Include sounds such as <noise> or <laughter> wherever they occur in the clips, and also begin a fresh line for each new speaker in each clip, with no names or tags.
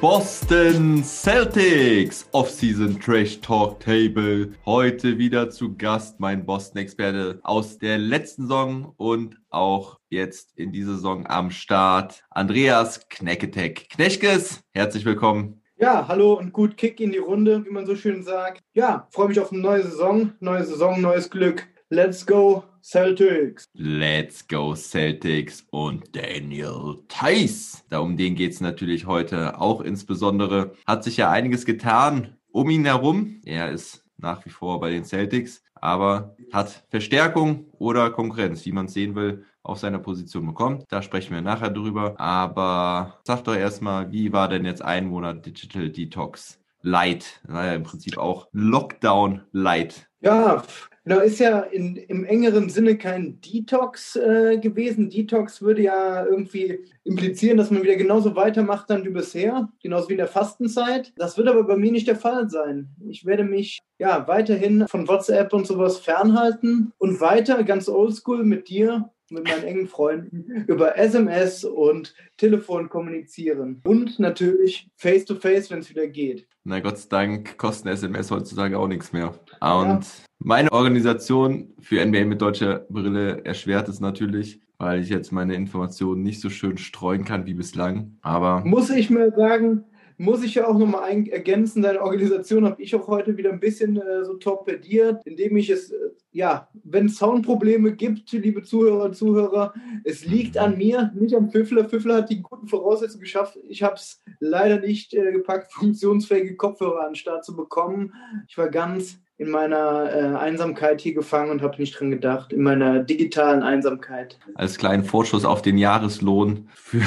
Boston Celtics Offseason Trash Talk Table. Heute wieder zu Gast mein Boston-Experte aus der letzten Saison und auch jetzt in dieser Saison am Start. Andreas Knecketek. Knechkes, herzlich willkommen.
Ja, hallo und gut Kick in die Runde, wie man so schön sagt. Ja, freue mich auf eine neue Saison. Neue Saison, neues Glück. Let's go Celtics.
Let's go Celtics und Daniel Tice. Da um den geht's natürlich heute auch insbesondere. Hat sich ja einiges getan um ihn herum. Er ist nach wie vor bei den Celtics, aber hat Verstärkung oder Konkurrenz, wie man es sehen will, auf seiner Position bekommen. Da sprechen wir nachher drüber. Aber sag doch erstmal, wie war denn jetzt ein Monat Digital Detox Light? Naja, im Prinzip auch Lockdown Light.
Ja, Genau, ist ja in, im engeren Sinne kein Detox äh, gewesen. Detox würde ja irgendwie implizieren, dass man wieder genauso weitermacht dann wie bisher, genauso wie in der Fastenzeit. Das wird aber bei mir nicht der Fall sein. Ich werde mich ja weiterhin von WhatsApp und sowas fernhalten und weiter ganz oldschool mit dir mit meinen engen Freunden über SMS und Telefon kommunizieren. Und natürlich face-to-face, wenn es wieder geht.
Na Gott sei Dank kosten SMS heutzutage auch nichts mehr. Und ja. meine Organisation für NBA mit deutscher Brille erschwert es natürlich, weil ich jetzt meine Informationen nicht so schön streuen kann wie bislang. Aber
muss ich mir sagen, muss ich ja auch nochmal ergänzen, deine Organisation habe ich auch heute wieder ein bisschen äh, so torpediert, indem ich es, äh, ja, wenn es Soundprobleme gibt, liebe Zuhörer und Zuhörer, es liegt an mir, nicht am Pfiffler. Pfiffler hat die guten Voraussetzungen geschafft. Ich habe es leider nicht äh, gepackt, <laughs> funktionsfähige Kopfhörer an den Start zu bekommen. Ich war ganz in meiner äh, Einsamkeit hier gefangen und habe nicht dran gedacht, in meiner digitalen Einsamkeit.
Als kleinen Vorschuss auf den Jahreslohn für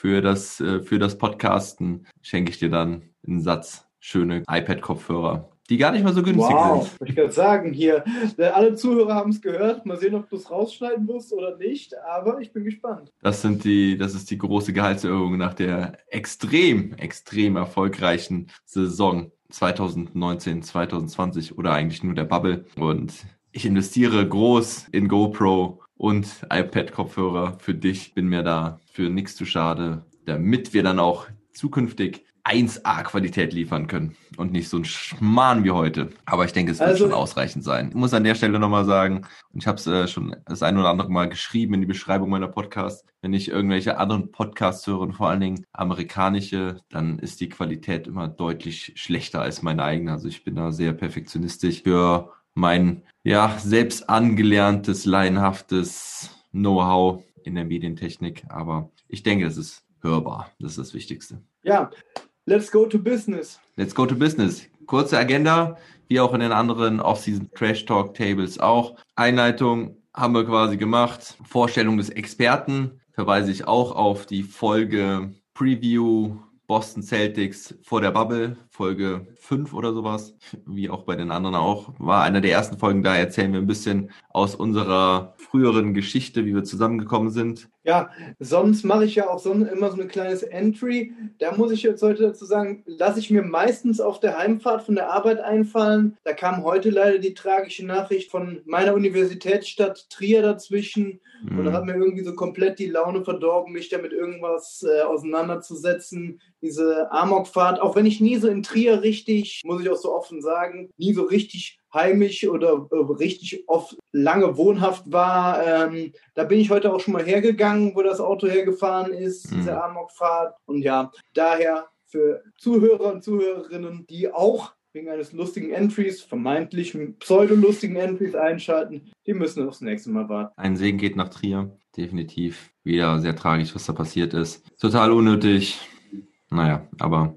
für das, äh, für das Podcasten schenke ich dir dann einen Satz schöne iPad-Kopfhörer, die gar nicht mal so günstig
wow,
sind.
Ich kann sagen, hier, äh, alle Zuhörer haben es gehört. Mal sehen, ob du es rausschneiden wirst oder nicht, aber ich bin gespannt.
Das sind die, das ist die große Gehaltserhöhung nach der extrem, extrem erfolgreichen Saison 2019, 2020 oder eigentlich nur der Bubble. Und ich investiere groß in GoPro und iPad-Kopfhörer für dich. Bin mir da für nichts zu schade, damit wir dann auch zukünftig 1A-Qualität liefern können und nicht so ein Schmarrn wie heute. Aber ich denke, es wird also, schon ausreichend sein. Ich muss an der Stelle nochmal sagen, und ich habe es äh, schon das ein oder andere Mal geschrieben in die Beschreibung meiner Podcasts, wenn ich irgendwelche anderen Podcasts höre und vor allen Dingen amerikanische, dann ist die Qualität immer deutlich schlechter als meine eigene. Also ich bin da sehr perfektionistisch für mein ja selbst angelerntes, laienhaftes Know-how in der Medientechnik. Aber ich denke, es ist hörbar. Das ist das Wichtigste.
Ja, let's go to business.
Let's go to business. Kurze Agenda, wie auch in den anderen Off-Season Trash Talk Tables auch. Einleitung haben wir quasi gemacht. Vorstellung des Experten verweise ich auch auf die Folge Preview Boston Celtics vor der Bubble, Folge 5 oder sowas, wie auch bei den anderen auch, war einer der ersten Folgen, da erzählen wir ein bisschen aus unserer früheren Geschichte, wie wir zusammengekommen sind.
Ja, sonst mache ich ja auch so, immer so ein kleines Entry. Da muss ich jetzt heute dazu sagen, lasse ich mir meistens auf der Heimfahrt von der Arbeit einfallen. Da kam heute leider die tragische Nachricht von meiner Universitätsstadt Trier dazwischen. Mhm. Und da hat mir irgendwie so komplett die Laune verdorben, mich damit irgendwas äh, auseinanderzusetzen. Diese Amokfahrt, auch wenn ich nie so in Trier richtig, muss ich auch so offen sagen, nie so richtig heimisch oder äh, richtig oft lange wohnhaft war. Ähm, da bin ich heute auch schon mal hergegangen, wo das Auto hergefahren ist, mhm. diese Amokfahrt. Und ja, daher für Zuhörer und Zuhörerinnen, die auch wegen eines lustigen Entries, vermeintlich pseudolustigen Entries einschalten, die müssen aufs nächste Mal warten.
Ein Segen geht nach Trier, definitiv. Wieder sehr tragisch, was da passiert ist. Total unnötig. Naja, aber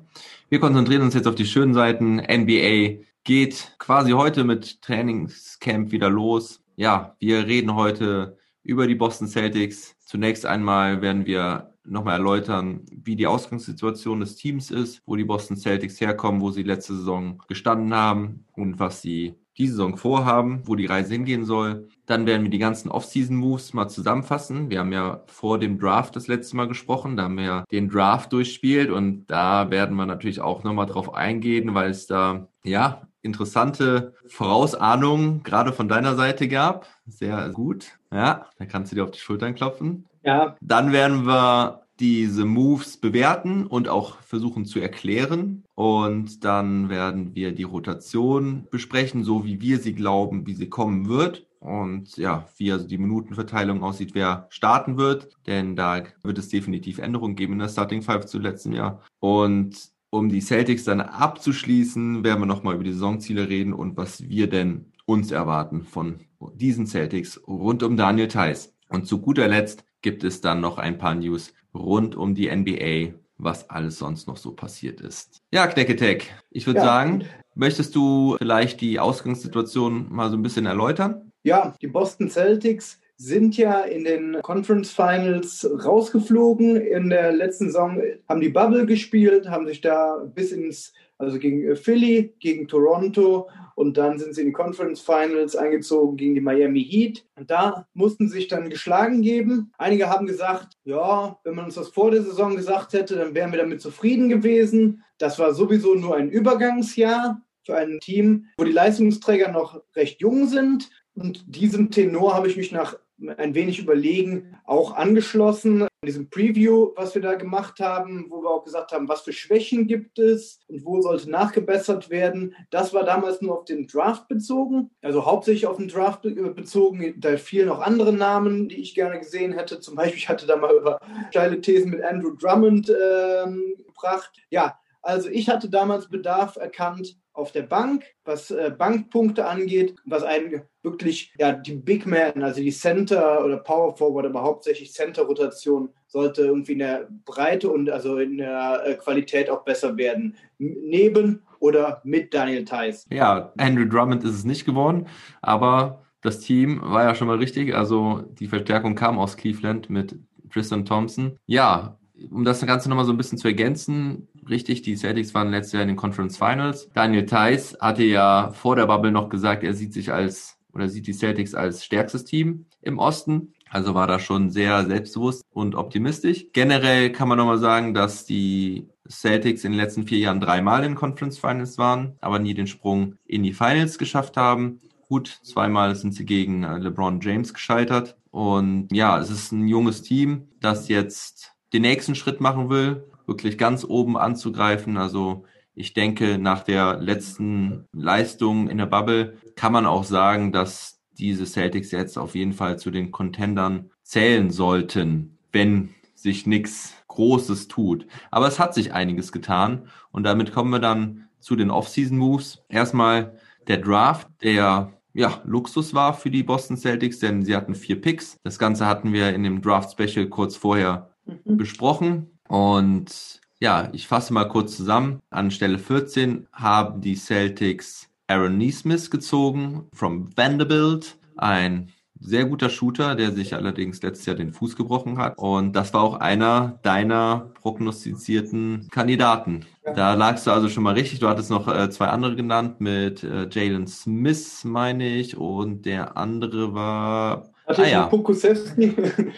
wir konzentrieren uns jetzt auf die schönen Seiten. NBA geht quasi heute mit Trainingscamp wieder los. Ja, wir reden heute über die Boston Celtics. Zunächst einmal werden wir nochmal erläutern, wie die Ausgangssituation des Teams ist, wo die Boston Celtics herkommen, wo sie letzte Saison gestanden haben und was sie die Saison vorhaben, wo die Reise hingehen soll. Dann werden wir die ganzen Off-Season-Moves mal zusammenfassen. Wir haben ja vor dem Draft das letzte Mal gesprochen. Da haben wir ja den Draft durchspielt und da werden wir natürlich auch nochmal drauf eingehen, weil es da, ja, interessante Vorausahnungen gerade von deiner Seite gab. Sehr gut. Ja, da kannst du dir auf die Schultern klopfen.
Ja.
Dann werden wir diese Moves bewerten und auch versuchen zu erklären. Und dann werden wir die Rotation besprechen, so wie wir sie glauben, wie sie kommen wird. Und ja, wie also die Minutenverteilung aussieht, wer starten wird. Denn da wird es definitiv Änderungen geben in der Starting Five zu letztem Jahr. Und um die Celtics dann abzuschließen, werden wir nochmal über die Saisonziele reden und was wir denn uns erwarten von diesen Celtics rund um Daniel Theiss. Und zu guter Letzt gibt es dann noch ein paar News rund um die NBA, was alles sonst noch so passiert ist. Ja, Knecketeck, ich würde
Ja.
sagen, möchtest du vielleicht die Ausgangssituation mal so ein bisschen erläutern?
Ja, die Boston Celtics sind ja in den Conference Finals rausgeflogen. In der letzten Saison haben die Bubble gespielt, haben sich da bis ins, also gegen Philly, gegen Toronto und dann sind sie in die Conference Finals eingezogen gegen die Miami Heat. Und da mussten sie sich dann geschlagen geben. Einige haben gesagt, ja, wenn man uns das vor der Saison gesagt hätte, dann wären wir damit zufrieden gewesen. Das war sowieso nur ein Übergangsjahr für ein Team, wo die Leistungsträger noch recht jung sind. Und diesem Tenor habe ich mich nach ein wenig Überlegen auch angeschlossen. In diesem Preview, was wir da gemacht haben, wo wir auch gesagt haben, was für Schwächen gibt es und wo sollte nachgebessert werden. Das war damals nur auf den Draft bezogen, also hauptsächlich auf den Draft be- bezogen. Da fielen noch andere Namen, die ich gerne gesehen hätte. Zum Beispiel, ich hatte da mal über steile Thesen mit Andrew Drummond ähm, gebracht. Ja, also ich hatte damals Bedarf erkannt auf der Bank, was äh, Bankpunkte angeht, was einen wirklich, ja, die Big Man, also die Center oder Power Forward, aber hauptsächlich Center-Rotation sollte irgendwie in der Breite und also in der äh, Qualität auch besser werden. Neben oder mit Daniel Theiss.
Ja, Andrew Drummond ist es nicht geworden, aber das Team war ja schon mal richtig. Also die Verstärkung kam aus Cleveland mit Tristan Thompson. Ja, um das Ganze nochmal so ein bisschen zu ergänzen, richtig, die Celtics waren letztes Jahr in den Conference Finals. Daniel Theiss hatte ja vor der Bubble noch gesagt, er sieht sich als oder sieht die Celtics als stärkstes Team im Osten. Also war da schon sehr selbstbewusst und optimistisch. Generell kann man nochmal sagen, dass die Celtics in den letzten vier Jahren dreimal in Conference Finals waren, aber nie den Sprung in die Finals geschafft haben. Gut, zweimal sind sie gegen äh, LeBron James gescheitert. Und ja, es ist ein junges Team, das jetzt den nächsten Schritt machen will, wirklich ganz oben anzugreifen. Also ich denke, nach der letzten Leistung in der Bubble kann man auch sagen, dass diese Celtics jetzt auf jeden Fall zu den Contendern zählen sollten, wenn sich nichts Großes tut. Aber es hat sich einiges getan und damit kommen wir dann zu den Off-Season-Moves. Erstmal der Draft, der ja, Luxus war für die Boston Celtics, denn sie hatten vier Picks. Das Ganze hatten wir in dem Draft-Special kurz vorher besprochen. Und ja, ich fasse mal kurz zusammen. An Stelle 14 haben die Celtics Aaron Neesmith gezogen from Vanderbilt, ein sehr guter Shooter, der sich allerdings letztes Jahr den Fuß gebrochen hat. Und das war auch einer deiner prognostizierten Kandidaten. Da lagst du also schon mal richtig. Du hattest noch äh, zwei andere genannt mit äh, Jalen Smith, meine ich, und der andere war
Hatte
Ah, ja.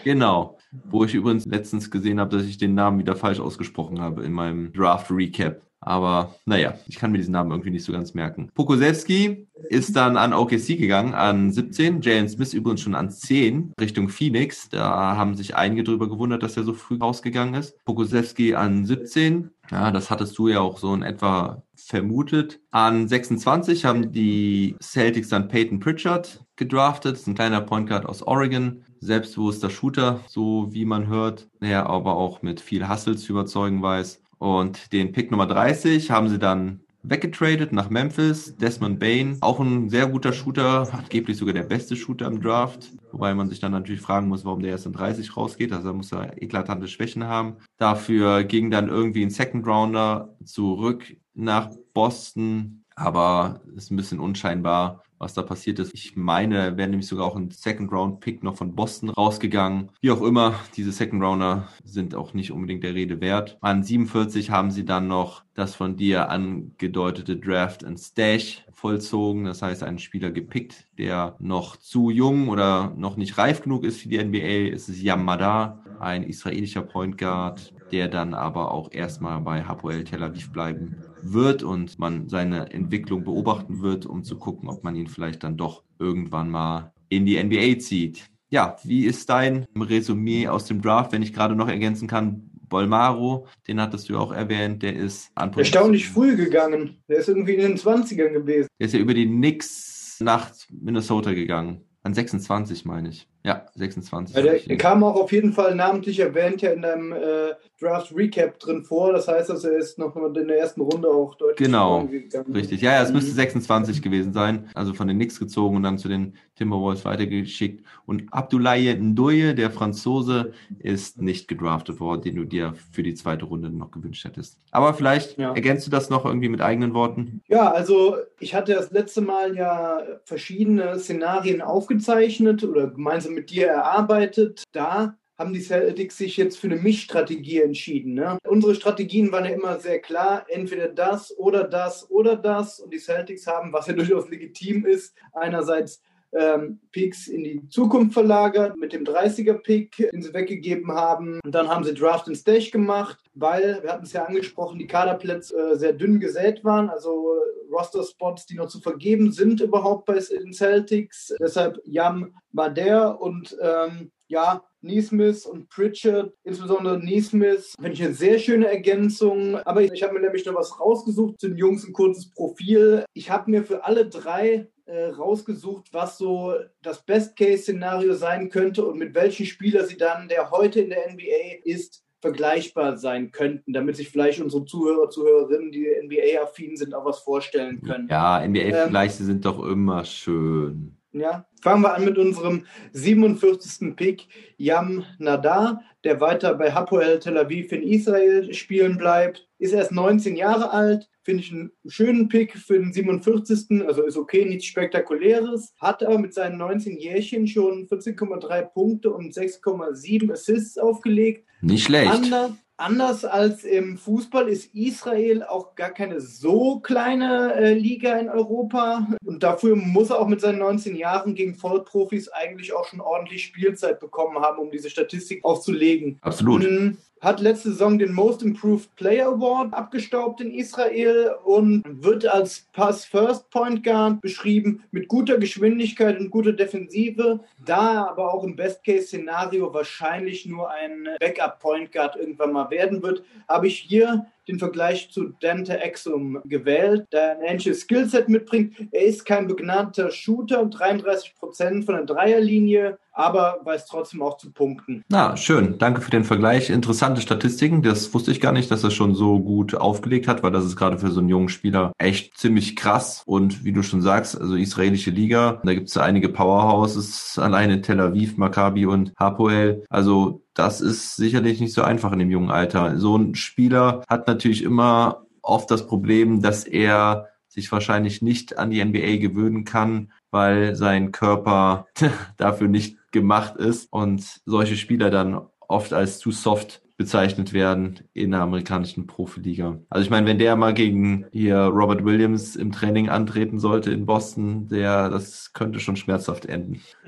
Genau. Wo ich übrigens letztens gesehen habe, dass ich den Namen wieder falsch ausgesprochen habe in meinem Draft Recap. Aber naja, ich kann mir diesen Namen irgendwie nicht so ganz merken. Pokusewski ist dann an OKC gegangen, an 17. Jalen Smith übrigens schon an 10 Richtung Phoenix. Da haben sich einige drüber gewundert, dass er so früh rausgegangen ist. Pokusewski an 17. Ja, das hattest du ja auch so in etwa vermutet. An 26 haben die Celtics dann Peyton Pritchard gedraftet. Das ist ein kleiner Point Guard aus Oregon. Selbstbewusster Shooter, so wie man hört. Der aber auch mit viel Hustle zu überzeugen weiß. Und den Pick Nummer 30 haben sie dann weggetradet nach Memphis. Desmond Bain, auch ein sehr guter Shooter, angeblich sogar der beste Shooter im Draft. Wobei man sich dann natürlich fragen muss, warum der erst in 30 rausgeht. Also da muss er eklatante Schwächen haben. Dafür ging dann irgendwie ein Second Rounder zurück nach Boston aber ist ein bisschen unscheinbar, was da passiert ist. Ich meine, wäre nämlich sogar auch ein Second-Round-Pick noch von Boston rausgegangen. Wie auch immer, diese Second-Rounder sind auch nicht unbedingt der Rede wert. An 47 haben sie dann noch das von dir angedeutete Draft and Stash vollzogen. Das heißt, einen Spieler gepickt, der noch zu jung oder noch nicht reif genug ist für die NBA. Es ist Yamada, ein israelischer Point Guard, der dann aber auch erstmal bei Hapoel Tel Aviv bleiben wird und man seine Entwicklung beobachten wird, um zu gucken, ob man ihn vielleicht dann doch irgendwann mal in die NBA zieht. Ja, wie ist dein Resümee aus dem Draft, wenn ich gerade noch ergänzen kann? Bolmaro, den hattest du auch erwähnt, der ist
erstaunlich früh gegangen. Der ist irgendwie in den 20ern gewesen.
Der ist ja über die Knicks nach Minnesota gegangen. An 26, meine ich. Ja, 26.
Ja, der, kam auch auf jeden Fall namentlich erwähnt ja in deinem äh, Draft Recap drin vor. Das heißt, dass er ist noch in der ersten Runde auch deutlich
genau, gegangen. Richtig. Ja, ja, es mhm. müsste 26 gewesen sein. Also von den Knicks gezogen und dann zu den Timberwolves weitergeschickt. Und Abdoulaye Ndoye, der Franzose, ist nicht gedraftet worden, den du dir für die zweite Runde noch gewünscht hättest. Aber vielleicht ja. ergänzt du das noch irgendwie mit eigenen Worten?
Ja, also ich hatte das letzte Mal ja verschiedene Szenarien aufgezeichnet oder gemeinsam mit dir erarbeitet. Da haben die Celtics sich jetzt für eine Mischstrategie entschieden. Ne? Unsere Strategien waren ja immer sehr klar, entweder das oder das oder das. Und die Celtics haben, was ja durchaus legitim ist, einerseits ähm, Picks in die Zukunft verlagert mit dem 30er-Pick, den sie weggegeben haben. Und dann haben sie Draft and Stash gemacht, weil, wir hatten es ja angesprochen, die Kaderplätze äh, sehr dünn gesät waren, also äh, Roster-Spots, die noch zu vergeben sind überhaupt bei den Celtics. Deshalb Yam Mader und ähm, ja, Neesmith und Pritchard, insbesondere Neesmith, finde ich eine sehr schöne Ergänzung. Aber ich, ich habe mir nämlich noch was rausgesucht zu den Jungs, ein kurzes Profil. Ich habe mir für alle drei äh, rausgesucht, was so das Best-Case-Szenario sein könnte und mit welchen Spieler sie dann, der heute in der NBA ist, vergleichbar sein könnten, damit sich vielleicht unsere Zuhörer, Zuhörerinnen, die NBA-affin sind, auch was vorstellen können.
Ja, NBA-Vergleiche ähm, sind doch immer schön.
Ja, fangen wir an mit unserem 47. Pick, Yam Nadar, der weiter bei Hapoel Tel Aviv in Israel spielen bleibt. Ist erst 19 Jahre alt, finde ich einen schönen Pick für den 47. Also ist okay, nichts Spektakuläres. Hat aber mit seinen 19 Jährchen schon 14,3 Punkte und 6,7 Assists aufgelegt.
Nicht schlecht.
Anders, anders als im Fußball ist Israel auch gar keine so kleine äh, Liga in Europa. Und dafür muss er auch mit seinen 19 Jahren gegen Vollprofis eigentlich auch schon ordentlich Spielzeit bekommen haben, um diese Statistik aufzulegen.
Absolut.
Mhm hat letzte Saison den Most Improved Player Award abgestaubt in Israel und wird als Pass First Point Guard beschrieben mit guter Geschwindigkeit und guter Defensive, da aber auch im Best Case Szenario wahrscheinlich nur ein Backup Point Guard irgendwann mal werden wird, habe ich hier den Vergleich zu Dante Exum gewählt, der ein ähnliches Skillset mitbringt. Er ist kein begnadter Shooter, 33 Prozent von der Dreierlinie, aber weiß trotzdem auch zu punkten.
Na, schön. Danke für den Vergleich. Interessante Statistiken. Das wusste ich gar nicht, dass er schon so gut aufgelegt hat, weil das ist gerade für so einen jungen Spieler echt ziemlich krass. Und wie du schon sagst, also israelische Liga, da gibt es einige Powerhouses, alleine Tel Aviv, Maccabi und Hapoel. Also das ist sicherlich nicht so einfach in dem jungen Alter. So ein Spieler hat natürlich immer oft das Problem, dass er sich wahrscheinlich nicht an die NBA gewöhnen kann, weil sein Körper <laughs> dafür nicht gemacht ist und solche Spieler dann oft als zu soft bezeichnet werden in der amerikanischen Profiliga. Also ich meine, wenn der mal gegen hier Robert Williams im Training antreten sollte in Boston, der das könnte schon schmerzhaft enden. <laughs>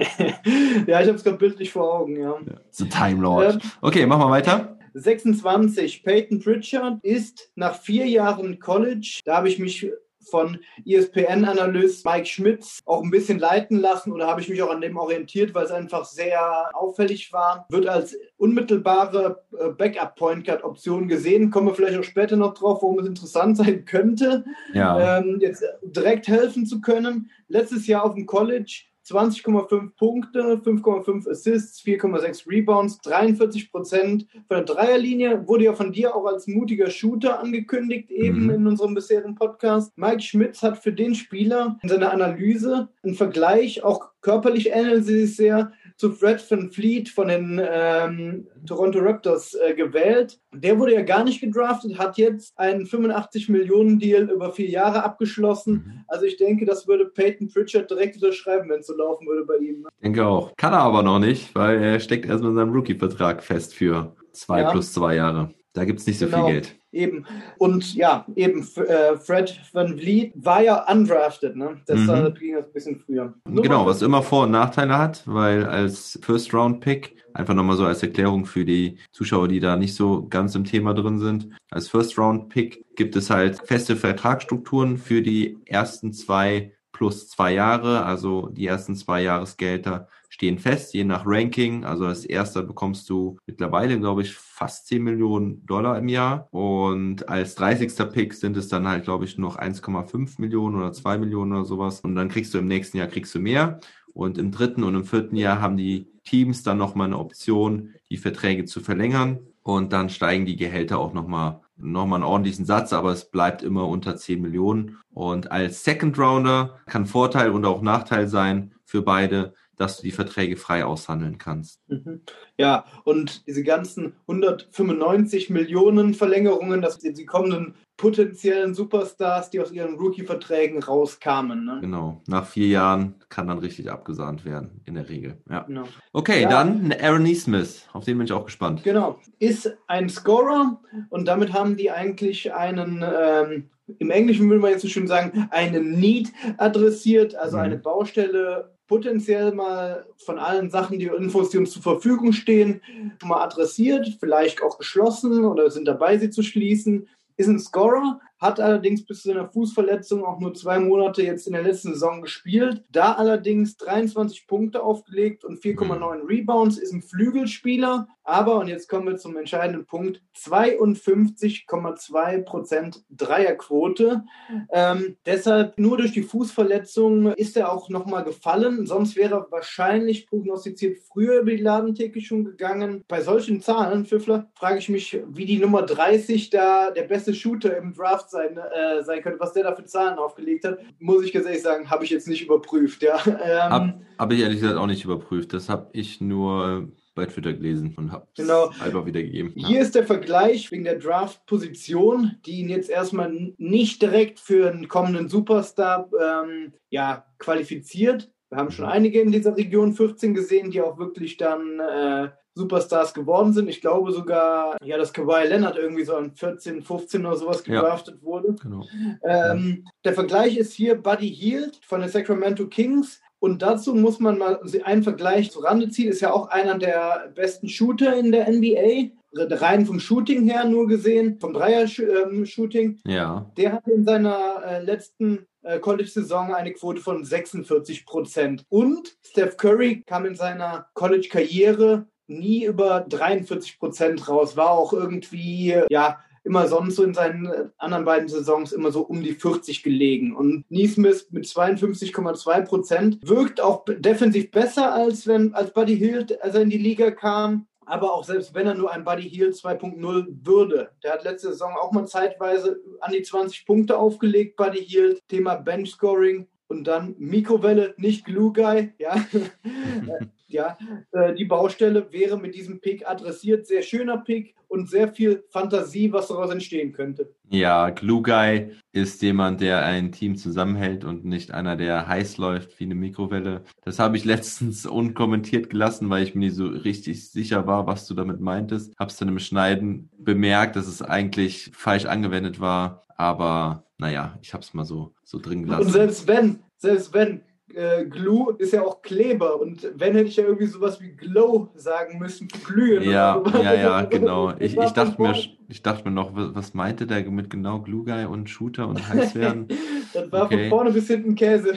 ja, ich habe es gerade bildlich vor Augen, ja. ja
The Time Lord. Ähm, okay, machen wir weiter.
26, Peyton Pritchard ist nach vier Jahren College, da habe ich mich von ESPN-Analyst Mike Schmitz auch ein bisschen leiten lassen oder habe ich mich auch an dem orientiert, weil es einfach sehr auffällig war. Wird als unmittelbare äh, Backup-Point Guard-Option gesehen. Kommen wir vielleicht auch später noch drauf, warum es interessant <laughs> sein könnte, ja. ähm, jetzt direkt helfen zu können. Letztes Jahr auf dem College 20,5 Punkte, 5,5 Assists, 4,6 Rebounds, 43 Prozent von der Dreierlinie. Wurde ja von dir auch als mutiger Shooter angekündigt, eben mhm. in unserem bisherigen Podcast. Mike Schmitz hat für den Spieler in seiner Analyse einen Vergleich, auch körperlich ähneln sie sich sehr, zu Fred Van Fleet von den ähm, Toronto Raptors äh, gewählt. Der wurde ja gar nicht gedraftet, hat jetzt einen 85 Millionen Deal über vier Jahre abgeschlossen. Mhm. Also ich denke, das würde Peyton Pritchard direkt unterschreiben, wenn es so laufen würde bei ihm.
Ich denke auch. Kann er aber noch nicht, weil er steckt erstmal in seinem Rookie-Vertrag fest für zwei ja. plus zwei Jahre. Da gibt es nicht so genau. viel Geld.
Eben. Und ja, eben äh, Fred Van Vliet war ja undrafted, ne? Deshalb mhm. ging das ein bisschen früher.
So genau, was immer Vor- und Nachteile hat, weil als First-Round-Pick, einfach nochmal so als Erklärung für die Zuschauer, die da nicht so ganz im Thema drin sind, als First-Round-Pick gibt es halt feste Vertragsstrukturen für die ersten zwei plus zwei Jahre, also die ersten zwei Jahresgelder stehen fest, je nach Ranking. Also als erster bekommst du mittlerweile, glaube ich, fast 10 Millionen Dollar im Jahr. Und als 30. Pick sind es dann halt, glaube ich, noch 1,5 Millionen oder 2 Millionen oder sowas. Und dann kriegst du im nächsten Jahr kriegst du mehr. Und im dritten und im vierten Jahr haben die Teams dann nochmal eine Option, die Verträge zu verlängern. Und dann steigen die Gehälter auch nochmal nochmal einen ordentlichen Satz, aber es bleibt immer unter 10 Millionen. Und als Second Rounder kann Vorteil und auch Nachteil sein für beide, dass du die Verträge frei aushandeln kannst.
Mhm. Ja, und diese ganzen 195 Millionen Verlängerungen, dass die kommenden potenziellen Superstars, die aus ihren Rookie-Verträgen rauskamen. Ne?
Genau, nach vier Jahren kann dann richtig abgesahnt werden, in der Regel. Ja. Genau. Okay, ja. dann Aaron Neesmith, auf den bin ich auch gespannt.
Genau, ist ein Scorer und damit haben die eigentlich einen ähm, im Englischen würde man jetzt so schön sagen, einen Need adressiert, also mhm. eine Baustelle potenziell mal von allen Sachen, die Infos, die uns zur Verfügung stehen, mal adressiert, vielleicht auch geschlossen oder sind dabei, sie zu schließen. Ist ein Scorer, hat allerdings bis zu einer Fußverletzung auch nur zwei Monate jetzt in der letzten Saison gespielt. Da allerdings 23 Punkte aufgelegt und 4,9 Rebounds, ist ein Flügelspieler. Aber, und jetzt kommen wir zum entscheidenden Punkt, 52,2% Dreierquote. Ähm, deshalb nur durch die Fußverletzung ist er auch nochmal gefallen. Sonst wäre er wahrscheinlich prognostiziert früher über die Ladentheke schon gegangen. Bei solchen Zahlen, Pfiffler, frage ich mich, wie die Nummer 30 da der beste Shooter im Draft sein, äh, sein könnte, was der da für Zahlen aufgelegt hat, muss ich ganz ehrlich sagen, habe ich jetzt nicht überprüft. Ja.
Ähm, habe hab ich ehrlich gesagt auch nicht überprüft. Das habe ich nur äh, bei Twitter gelesen und habe
genau.
einfach wiedergegeben.
Hier ja. ist der Vergleich wegen der Draft-Position, die ihn jetzt erstmal nicht direkt für einen kommenden Superstar ähm, ja, qualifiziert. Wir haben schon mhm. einige in dieser Region 14 gesehen, die auch wirklich dann äh, Superstars geworden sind. Ich glaube sogar, ja, dass Kawhi Leonard irgendwie so an 14, 15 oder sowas gedraftet ja, wurde. Genau. Ähm, der Vergleich ist hier Buddy Hield von den Sacramento Kings. Und dazu muss man mal einen Vergleich zu Rande ziehen. Ist ja auch einer der besten Shooter in der NBA. Rein vom Shooting her nur gesehen, vom Dreier-Shooting.
Ja.
Der hatte in seiner äh, letzten äh, College-Saison eine Quote von 46 Prozent. Und Steph Curry kam in seiner College-Karriere nie über 43 Prozent raus, war auch irgendwie, ja, immer sonst so in seinen anderen beiden Saisons immer so um die 40 gelegen. Und Neesmith mit 52,2 Prozent wirkt auch defensiv besser, als wenn, als Buddy Hield, als er in die Liga kam. Aber auch selbst wenn er nur ein Buddy Hield 2.0 würde. Der hat letzte Saison auch mal zeitweise an die 20 Punkte aufgelegt, Buddy Hield. Thema Bench Scoring. Und dann Mikrowelle, nicht Glue Guy, ja. <laughs> Ja, äh, die Baustelle wäre mit diesem Pick adressiert. Sehr schöner Pick und sehr viel Fantasie, was daraus entstehen könnte.
Ja, Glue Guy ist jemand, der ein Team zusammenhält und nicht einer, der heiß läuft wie eine Mikrowelle. Das habe ich <laughs> letztens unkommentiert gelassen, weil ich mir nicht so richtig sicher war, was du damit meintest. Hab's dann im Schneiden bemerkt, dass es eigentlich falsch angewendet war. Aber naja, ich habe es mal so, so drin gelassen.
Und selbst wenn, selbst wenn, äh, Glue ist ja auch Kleber und wenn hätte ich ja irgendwie sowas wie Glow sagen müssen, glühen.
Ja, ja, ja, genau. <laughs> Ich, ich, dachte mir, ich dachte mir noch, was meinte der mit genau Glue Guy und Shooter und heiß werden? <laughs>
das war okay. von vorne bis hinten Käse.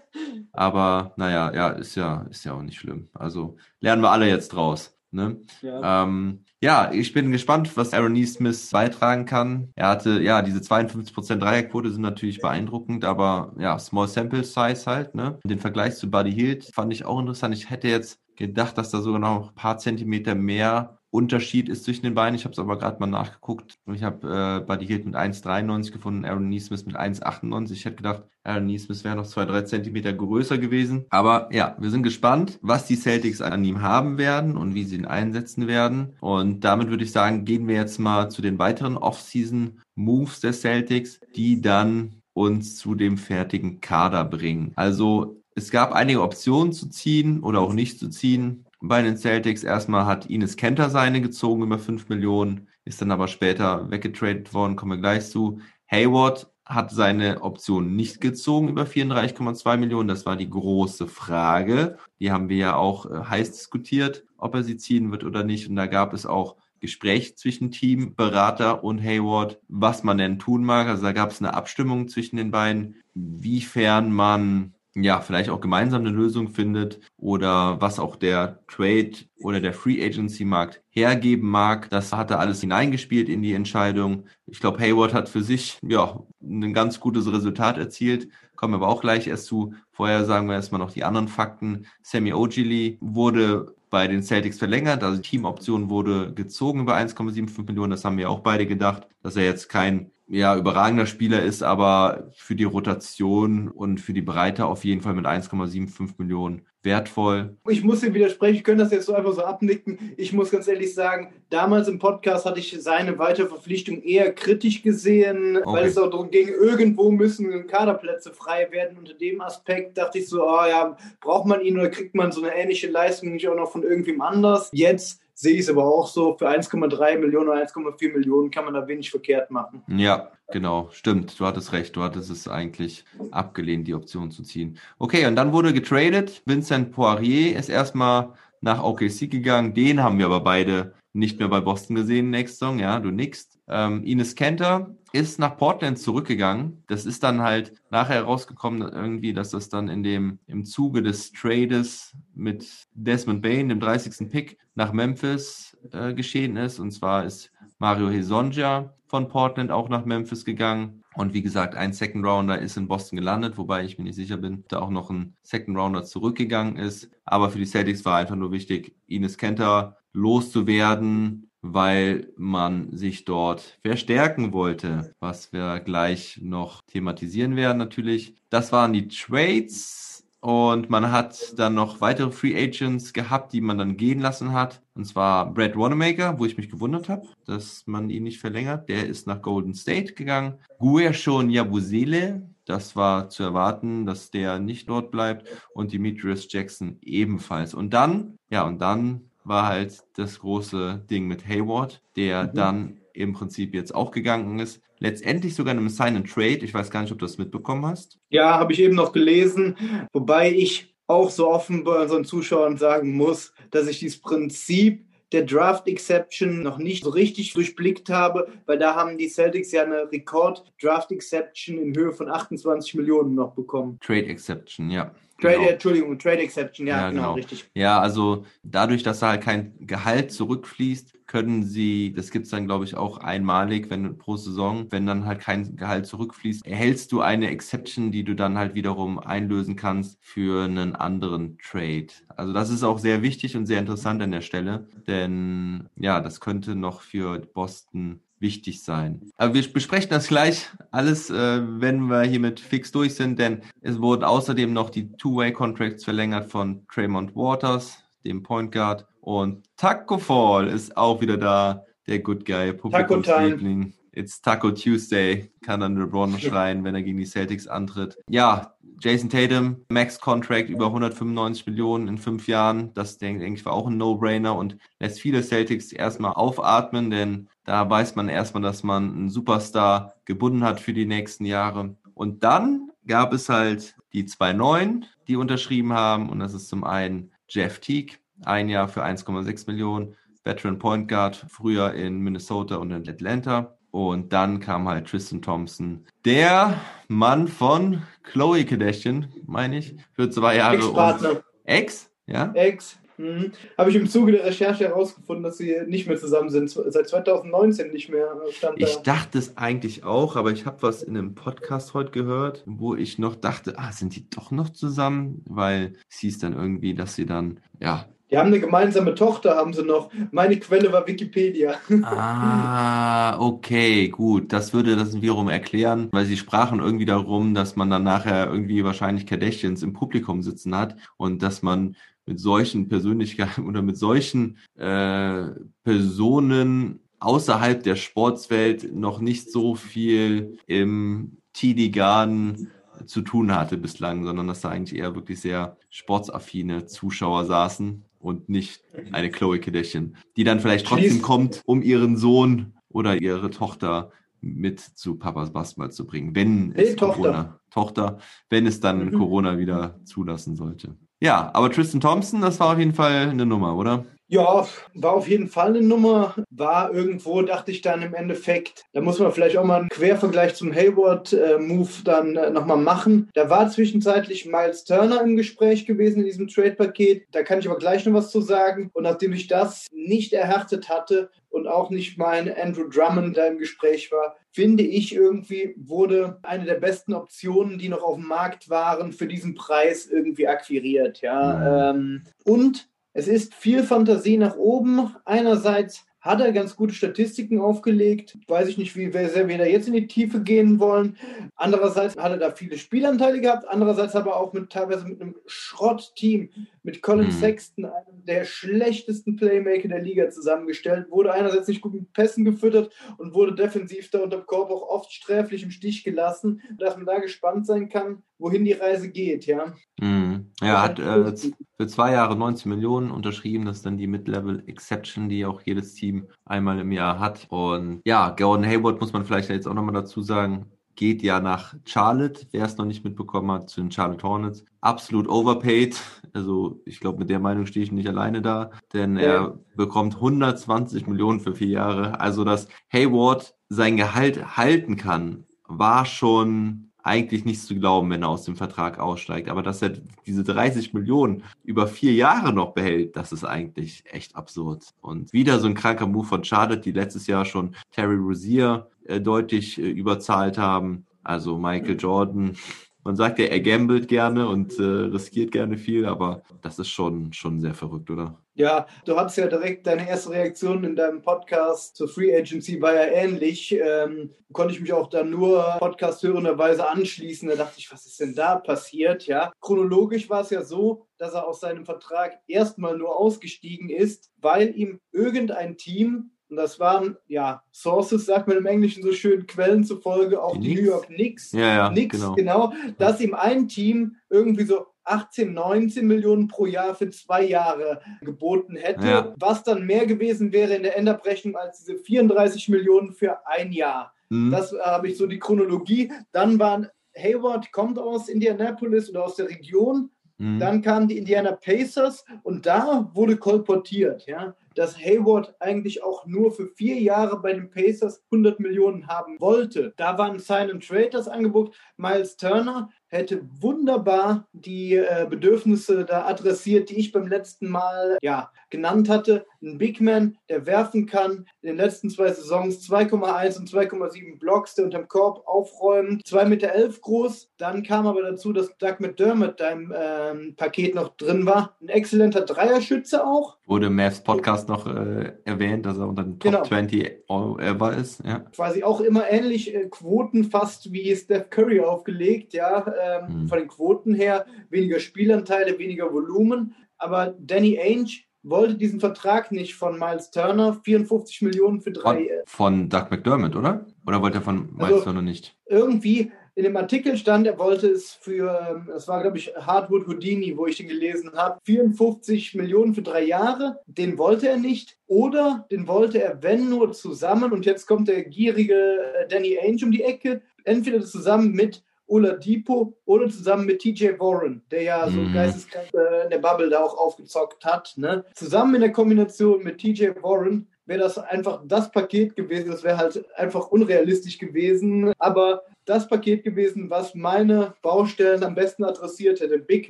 <laughs>
Aber naja, ja, ist ja, ist ja auch nicht schlimm. Also lernen wir alle jetzt draus. Ne? Ja. Ähm, ja, ich bin gespannt, was Aaron Neesmith beitragen kann. Er hatte, ja, diese 52% Dreierquote sind natürlich beeindruckend, aber ja, Small Sample Size halt, ne? Den Vergleich zu Buddy Hield fand ich auch interessant. Ich hätte jetzt gedacht, dass da sogar noch ein paar Zentimeter mehr Unterschied ist zwischen den beiden. Ich habe es aber gerade mal nachgeguckt. Ich habe äh, Buddy Hield mit 1,93 gefunden, Aaron Neesmith mit 1,98. Ich hätte gedacht, Aaron Neesmith wäre noch zwei, drei Zentimeter größer gewesen. Aber ja, wir sind gespannt, was die Celtics an ihm haben werden und wie sie ihn einsetzen werden. Und damit würde ich sagen, gehen wir jetzt mal zu den weiteren Off-Season-Moves der Celtics, die dann uns zu dem fertigen Kader bringen. Also es gab einige Optionen zu ziehen oder auch nicht zu ziehen. Bei den Celtics erstmal hat Ines Kenter seine gezogen über 5 Millionen, ist dann aber später weggetradet worden, kommen wir gleich zu. Hayward hat seine Option nicht gezogen über 34,2 Millionen. Das war die große Frage. Die haben wir ja auch äh, heiß diskutiert, ob er sie ziehen wird oder nicht. Und da gab es auch Gespräch zwischen Team, Berater und Hayward, was man denn tun mag. Also da gab es eine Abstimmung zwischen den beiden, wiefern man ja, vielleicht auch gemeinsam eine Lösung findet oder was auch der Trade oder der Free Agency Markt hergeben mag. Das hat er alles hineingespielt in die Entscheidung. Ich glaube, Hayward hat für sich ja ein ganz gutes Resultat erzielt. Kommen aber auch gleich erst zu. Vorher sagen wir erstmal noch die anderen Fakten. Sammy Ogili wurde bei den Celtics verlängert. Also Teamoption wurde gezogen über 1,75 Millionen. Das haben wir auch beide gedacht, dass er jetzt kein ja, überragender Spieler ist, aber für die Rotation und für die Breite auf jeden Fall mit 1,75 Millionen wertvoll.
Ich muss dir widersprechen, ich könnte das jetzt so einfach so abnicken. Ich muss ganz ehrlich sagen, damals im Podcast hatte ich seine weitere Verpflichtung eher kritisch gesehen, okay. weil es auch darum ging, irgendwo müssen Kaderplätze frei werden. Unter dem Aspekt dachte ich so, oh ja, braucht man ihn oder kriegt man so eine ähnliche Leistung nicht auch noch von irgendwem anders? Jetzt sehe ich es aber auch so, für 1,3 Millionen oder 1,4 Millionen kann man da wenig verkehrt machen.
Ja, genau, stimmt. Du hattest recht. Du hattest es eigentlich abgelehnt, die Option zu ziehen. Okay, und dann wurde getradet. Vincent Poirier ist erstmal nach OKC gegangen. Den haben wir aber beide nicht mehr bei Boston gesehen nächste Saison. Ja, du nickst. Ähm, Ines Kenter ist nach Portland zurückgegangen. Das ist dann halt nachher herausgekommen, irgendwie, dass das dann in dem, im Zuge des Trades mit Desmond Bain, dem 30. Pick, nach Memphis äh, geschehen ist. Und zwar ist Mario Hesonja von Portland auch nach Memphis gegangen. Und wie gesagt, ein Second Rounder ist in Boston gelandet, wobei ich mir nicht sicher bin, da auch noch ein Second Rounder zurückgegangen ist. Aber für die Celtics war einfach nur wichtig, Ines Kenter loszuwerden, weil man sich dort verstärken wollte, was wir gleich noch thematisieren werden natürlich. Das waren die Trades. Und man hat dann noch weitere Free Agents gehabt, die man dann gehen lassen hat. Und zwar Brad Wanamaker, wo ich mich gewundert habe, dass man ihn nicht verlängert. Der ist nach Golden State gegangen. Guershon Yabusele, das war zu erwarten, dass der nicht dort bleibt. Und Demetrius Jackson ebenfalls. Und dann, ja, und dann war halt das große Ding mit Hayward, der mhm. dann im Prinzip jetzt auch gegangen ist. Letztendlich sogar in einem Sign and Trade. Ich weiß gar nicht, ob du das mitbekommen hast.
Ja, habe ich eben noch gelesen. Wobei ich auch so offen bei unseren Zuschauern sagen muss, dass ich dieses Prinzip der Draft Exception noch nicht so richtig durchblickt habe, weil da haben die Celtics ja eine Rekord Draft Exception in Höhe von 28 Millionen noch bekommen.
Trade Exception, ja.
Trade, genau. Entschuldigung, Trade Exception, ja, ja genau, genau, richtig.
Ja, also dadurch, dass da halt kein Gehalt zurückfließt, können sie, das gibt's dann, glaube ich, auch einmalig, wenn pro Saison, wenn dann halt kein Gehalt zurückfließt, erhältst du eine Exception, die du dann halt wiederum einlösen kannst für einen anderen Trade. Also das ist auch sehr wichtig und sehr interessant an der Stelle, denn ja, das könnte noch für Boston wichtig sein. Aber wir besprechen das gleich alles, äh, wenn wir hiermit fix durch sind, denn es wurden außerdem noch die Two-Way-Contracts verlängert von Tremont Waters, dem Point Guard, und Taco Fall ist auch wieder da, der Good Guy, Publikumsliebling. It's Taco Tuesday, kann dann LeBron schreien, wenn er gegen die Celtics antritt. Ja, Jason Tatum, Max Contract über 195 Millionen in fünf Jahren. Das denke ich war auch ein No-Brainer und lässt viele Celtics erstmal aufatmen, denn da weiß man erstmal, dass man einen Superstar gebunden hat für die nächsten Jahre. Und dann gab es halt die zwei Neuen, die unterschrieben haben. Und das ist zum einen Jeff Teague, ein Jahr für 1,6 Millionen, Veteran Point Guard, früher in Minnesota und in Atlanta. Und dann kam halt Tristan Thompson, der Mann von Chloe Kardashian, meine ich, für zwei Jahre.
Ex-Partner.
Ex? Ja?
Ex. Mhm. Habe ich im Zuge der Recherche herausgefunden, dass sie nicht mehr zusammen sind. Seit 2019 nicht mehr
stand da. Ich dachte es eigentlich auch, aber ich habe was in einem Podcast heute gehört, wo ich noch dachte, ah, sind die doch noch zusammen? Weil es hieß dann irgendwie, dass sie dann, ja,
Die haben eine gemeinsame Tochter, haben sie noch. Meine Quelle war Wikipedia. <laughs>
Ah, okay, gut. Das würde das wiederum erklären, weil sie sprachen irgendwie darum, dass man dann nachher irgendwie wahrscheinlich Kardashians im Publikum sitzen hat und dass man mit solchen Persönlichkeiten <laughs> oder mit solchen äh, Personen außerhalb der Sportswelt noch nicht so viel im TD Garden zu tun hatte bislang, sondern dass da eigentlich eher wirklich sehr sportsaffine Zuschauer saßen und nicht eine Chloe Kardashian, die dann vielleicht trotzdem kommt, um ihren Sohn oder ihre Tochter mit zu Papas Basketball zu bringen, wenn
Hey,
es
Tochter.
Corona, Tochter, wenn es dann
Mhm.
Corona wieder zulassen sollte. Ja, aber Tristan Thompson, das war auf jeden Fall eine Nummer, oder?
Ja, war auf jeden Fall eine Nummer. War irgendwo, dachte ich dann im Endeffekt, da muss man vielleicht auch mal einen Quervergleich zum Hayward-Move dann äh, nochmal machen. Da war zwischenzeitlich Miles Turner im Gespräch gewesen in diesem Trade-Paket. Da kann ich aber gleich noch was zu sagen. Und nachdem ich das nicht erhärtet hatte und auch nicht mein Andrew Drummond da im Gespräch war, finde ich irgendwie wurde eine der besten Optionen, die noch auf dem Markt waren, für diesen Preis irgendwie akquiriert. Ja, ähm, und es ist viel Fantasie nach oben. Einerseits hat er ganz gute Statistiken aufgelegt. Weiß ich nicht, wie sehr wir da jetzt in die Tiefe gehen wollen. Andererseits hat er da viele Spielanteile gehabt. Andererseits aber auch mit teilweise mit einem Schrottteam, mit Colin
Mhm.
Sexton, einem der schlechtesten Playmaker der Liga zusammengestellt. Wurde einerseits nicht gut mit Pässen gefüttert und wurde defensiv da unterm Korb auch oft sträflich im Stich gelassen. Dass man da gespannt sein kann, wohin die Reise geht, ja.
Mhm. Ja, hat äh, für zwei Jahre 19 Millionen unterschrieben. Das ist dann die Mid-Level Exception, die auch jedes Team einmal im Jahr hat. Und ja, Gordon Hayward muss man vielleicht jetzt auch nochmal dazu sagen, geht ja nach Charlotte, wer es noch nicht mitbekommen hat, zu den Charlotte Hornets. Absolut overpaid. Also ich glaube, mit der Meinung stehe ich nicht alleine da, denn
Ja.
er bekommt 120 Millionen für vier Jahre. Also dass Hayward sein Gehalt halten kann, war schon eigentlich nicht zu glauben, wenn er aus dem Vertrag aussteigt. Aber dass er diese 30 Millionen über vier Jahre noch behält, das ist eigentlich echt absurd. Und wieder so ein kranker Move von Charlotte, die letztes Jahr schon Terry Rozier äh, deutlich äh, überzahlt haben. Also Michael Jordan. Man sagt ja, er gambelt gerne und äh, riskiert gerne viel, aber das ist schon, schon sehr verrückt, oder?
Ja, du hattest ja direkt deine erste Reaktion in deinem Podcast zur Free Agency war ja ähnlich. Ähm, konnte ich mich auch dann nur Podcast hörenderweise anschließen. Da dachte ich, was ist denn da passiert? Ja, chronologisch war es ja so, dass er aus seinem Vertrag erstmal nur ausgestiegen ist, weil ihm irgendein Team und das waren, ja, Sources, sagt man im Englischen so schön, Quellen zufolge, auch
Die
die,
Knicks?
New York Knicks,
Ja, ja,
Nix,
genau.
genau. dass ihm ein Team irgendwie so 18, 19 Millionen pro Jahr für zwei Jahre geboten hätte,
Ja.
was dann mehr gewesen wäre in der Endabrechnung als diese 34 Millionen für ein Jahr.
Hm?
Das äh, habe ich so die Chronologie. Dann waren Hayward kommt aus Indianapolis oder aus der Region.
Hm?
Dann kamen die Indiana Pacers und da wurde kolportiert, ja, dass Hayward eigentlich auch nur für vier Jahre bei den Pacers 100 Millionen haben wollte. Da war ein Sign and Trade das Angebot. Miles Turner hätte wunderbar die äh, Bedürfnisse da adressiert, die ich beim letzten Mal ja, genannt hatte. Ein Big Man, der werfen kann, in den letzten zwei Saisons 2,1 und 2,7 Blocks, der unterm Korb aufräumt, 2,11 Meter elf groß. Dann kam aber dazu, dass Doug McDermott da im ähm, Paket noch drin war. Ein exzellenter Dreierschütze auch.
Wurde im Mavs Podcast noch äh, erwähnt, dass er unter den Top
Genau.
20 all ever ist. Ja.
quasi auch immer ähnlich äh, Quoten fast wie Steph Curry aufgelegt, ja, ähm,
Mhm.
von den Quoten her, weniger Spielanteile, weniger Volumen, aber Danny Ainge wollte diesen Vertrag nicht von Miles Turner, 54 Millionen für
Von,
drei, äh,
von Doug McDermott, oder? Oder wollte er von Miles
Also-
Turner nicht?
irgendwie in dem Artikel stand, er wollte es für, das war glaube ich Hardwood Houdini, wo ich den gelesen habe, 54 Millionen für drei Jahre, den wollte er nicht oder den wollte er, wenn nur zusammen und jetzt kommt der gierige äh, Danny Ainge um die Ecke, entweder zusammen mit Oladipo oder zusammen mit TJ Warren, der ja so
Mhm.
geisteskrank in der Bubble da auch aufgezockt hat. Ne? Zusammen in der Kombination mit TJ Warren wäre das einfach das Paket gewesen. Das wäre halt einfach unrealistisch gewesen. Aber das Paket gewesen, was meine Baustellen am besten adressiert hätte. Big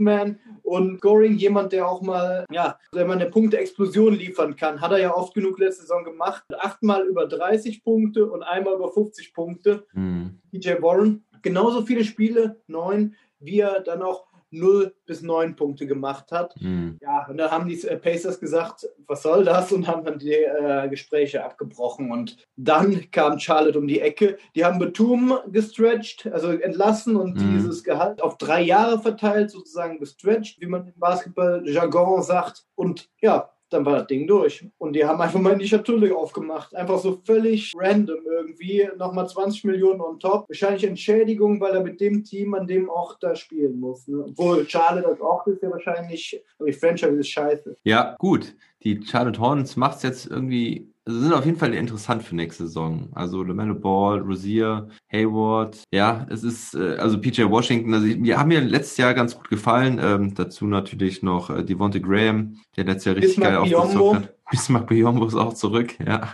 Man und Goring, jemand, der auch mal, ja, wenn man eine Punkte-Explosion liefern kann, hat er ja oft genug letzte Saison gemacht. Achtmal über 30 Punkte und einmal über 50 Punkte.
Hm.
TJ Warren. Genauso viele Spiele, neun, wie er dann auch 0 bis 9 Punkte gemacht hat.
Hm.
Ja, und dann haben die äh, Pacers gesagt, was soll das? Und haben dann die äh, Gespräche abgebrochen. Und dann kam Charlotte um die Ecke. Die haben Batum gestretched, also entlassen und
Mhm.
dieses Gehalt auf drei Jahre verteilt, sozusagen gestretched, wie man im Basketball-Jargon sagt. Und ja, dann war das Ding durch. Und die haben einfach mal die Schatulle aufgemacht. Einfach so völlig random irgendwie. Nochmal 20 Millionen on top. Wahrscheinlich Entschädigung, weil er mit dem Team an dem Ort da spielen muss. Ne? Obwohl Charlotte das auch ist ja wahrscheinlich. Aber die Franchise ist scheiße.
Ja, gut. Die Charlotte Hornets macht es jetzt irgendwie, also sind auf jeden Fall interessant für nächste Saison. Also LaMelo Ball, Rosier, Hayward. Ja, es ist, äh, also PJ Washington, also die haben mir letztes Jahr ganz gut gefallen. Ähm, dazu natürlich noch äh, Devonte Graham, der letztes Jahr richtig
Bismarck
geil aufgezockt hat. <laughs> Bismarck Biombo ist auch zurück, ja.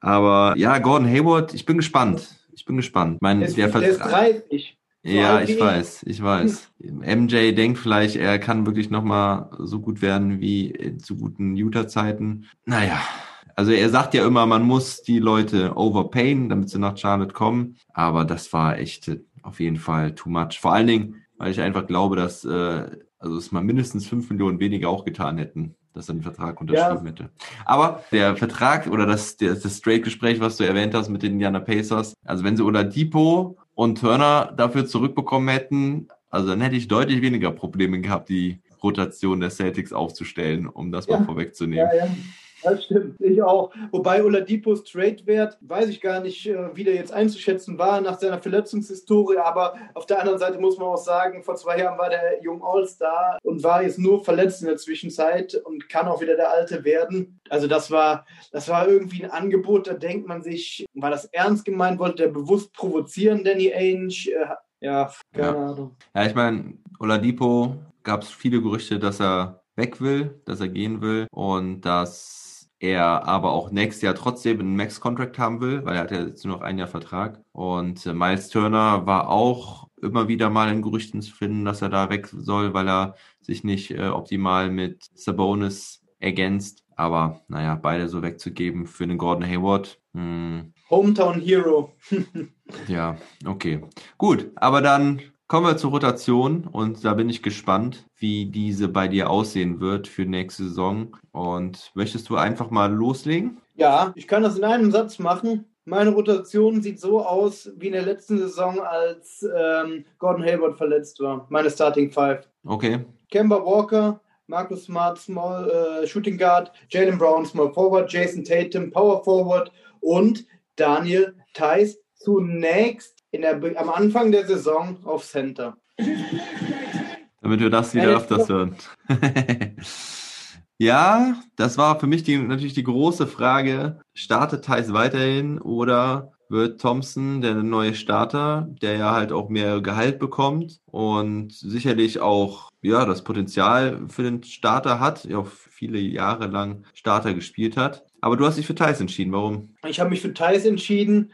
Aber ja, Gordon Hayward, ich bin gespannt. Ich bin gespannt. Mein,
Der
der
der ist
Vertrag.
30. So
Ja, ich. weiß, ich weiß. MJ denkt vielleicht, er kann wirklich nochmal so gut werden wie zu guten Utah-Zeiten. Naja, also er sagt ja immer, man muss die Leute overpayen, damit sie nach Charlotte kommen. Aber das war echt äh, auf jeden Fall too much. Vor allen Dingen, weil ich einfach glaube, dass äh, also es mal mindestens fünf Millionen weniger auch getan hätten, dass er den Vertrag unterschrieben hätte. Aber der Vertrag oder das, das, das Straight-Gespräch, was du erwähnt hast mit den Indiana Pacers, also wenn sie Oladipo und Turner dafür zurückbekommen hätten, also dann hätte ich deutlich weniger Probleme gehabt, die Rotation der Celtics aufzustellen, um das mal
Ja.
vorwegzunehmen.
Ja, ja. Das stimmt, ich auch. Wobei Oladipos Trade-Wert, weiß ich gar nicht, äh, wie der jetzt einzuschätzen war nach seiner Verletzungshistorie, aber auf der anderen Seite muss man auch sagen, vor zwei Jahren war der jung All-Star und war jetzt nur verletzt in der Zwischenzeit und kann auch wieder der Alte werden. Also das war, das war irgendwie ein Angebot, da denkt man sich, war das ernst gemeint, wollte der bewusst provozieren, Danny Ainge? Äh, Ja, keine
Ja.
Ahnung.
Ja, ich meine, Oladipo gab es viele Gerüchte, dass er weg will, dass er gehen will und dass er aber auch nächstes Jahr trotzdem einen Max-Contract haben will, weil er hat ja jetzt nur noch ein Jahr Vertrag. Und äh, Miles Turner war auch immer wieder mal in Gerüchten zu finden, dass er da weg soll, weil er sich nicht äh, optimal mit Sabonis ergänzt. Aber naja, beide so wegzugeben für den Gordon Hayward. Hm,
Hometown Hero. <laughs>
ja, okay. Gut, aber dann kommen wir zur Rotation und da bin ich gespannt, wie diese bei dir aussehen wird für nächste Saison. Und möchtest du einfach mal loslegen?
Ja, ich kann das in einem Satz machen. Meine Rotation sieht so aus wie in der letzten Saison, als ähm, Gordon Hayward verletzt war. Meine Starting Five.
Okay.
Kemba Walker, Marcus Smart, Small äh, Shooting Guard, Jalen Brown, Small Forward, Jason Tatum, Power Forward und Daniel Theiss zunächst in der, Be- am Anfang der Saison auf Center.
Damit wir das wieder
Ja,
öfters hören. <laughs> ja, das war für mich die, natürlich die große Frage. Startet Thais weiterhin oder wird Thompson der neue Starter, der ja halt auch mehr Gehalt bekommt und sicherlich auch ja das Potenzial für den Starter hat, ja auch viele Jahre lang Starter gespielt hat. Aber du hast dich für Thais entschieden. Warum?
Ich habe mich für Thais entschieden,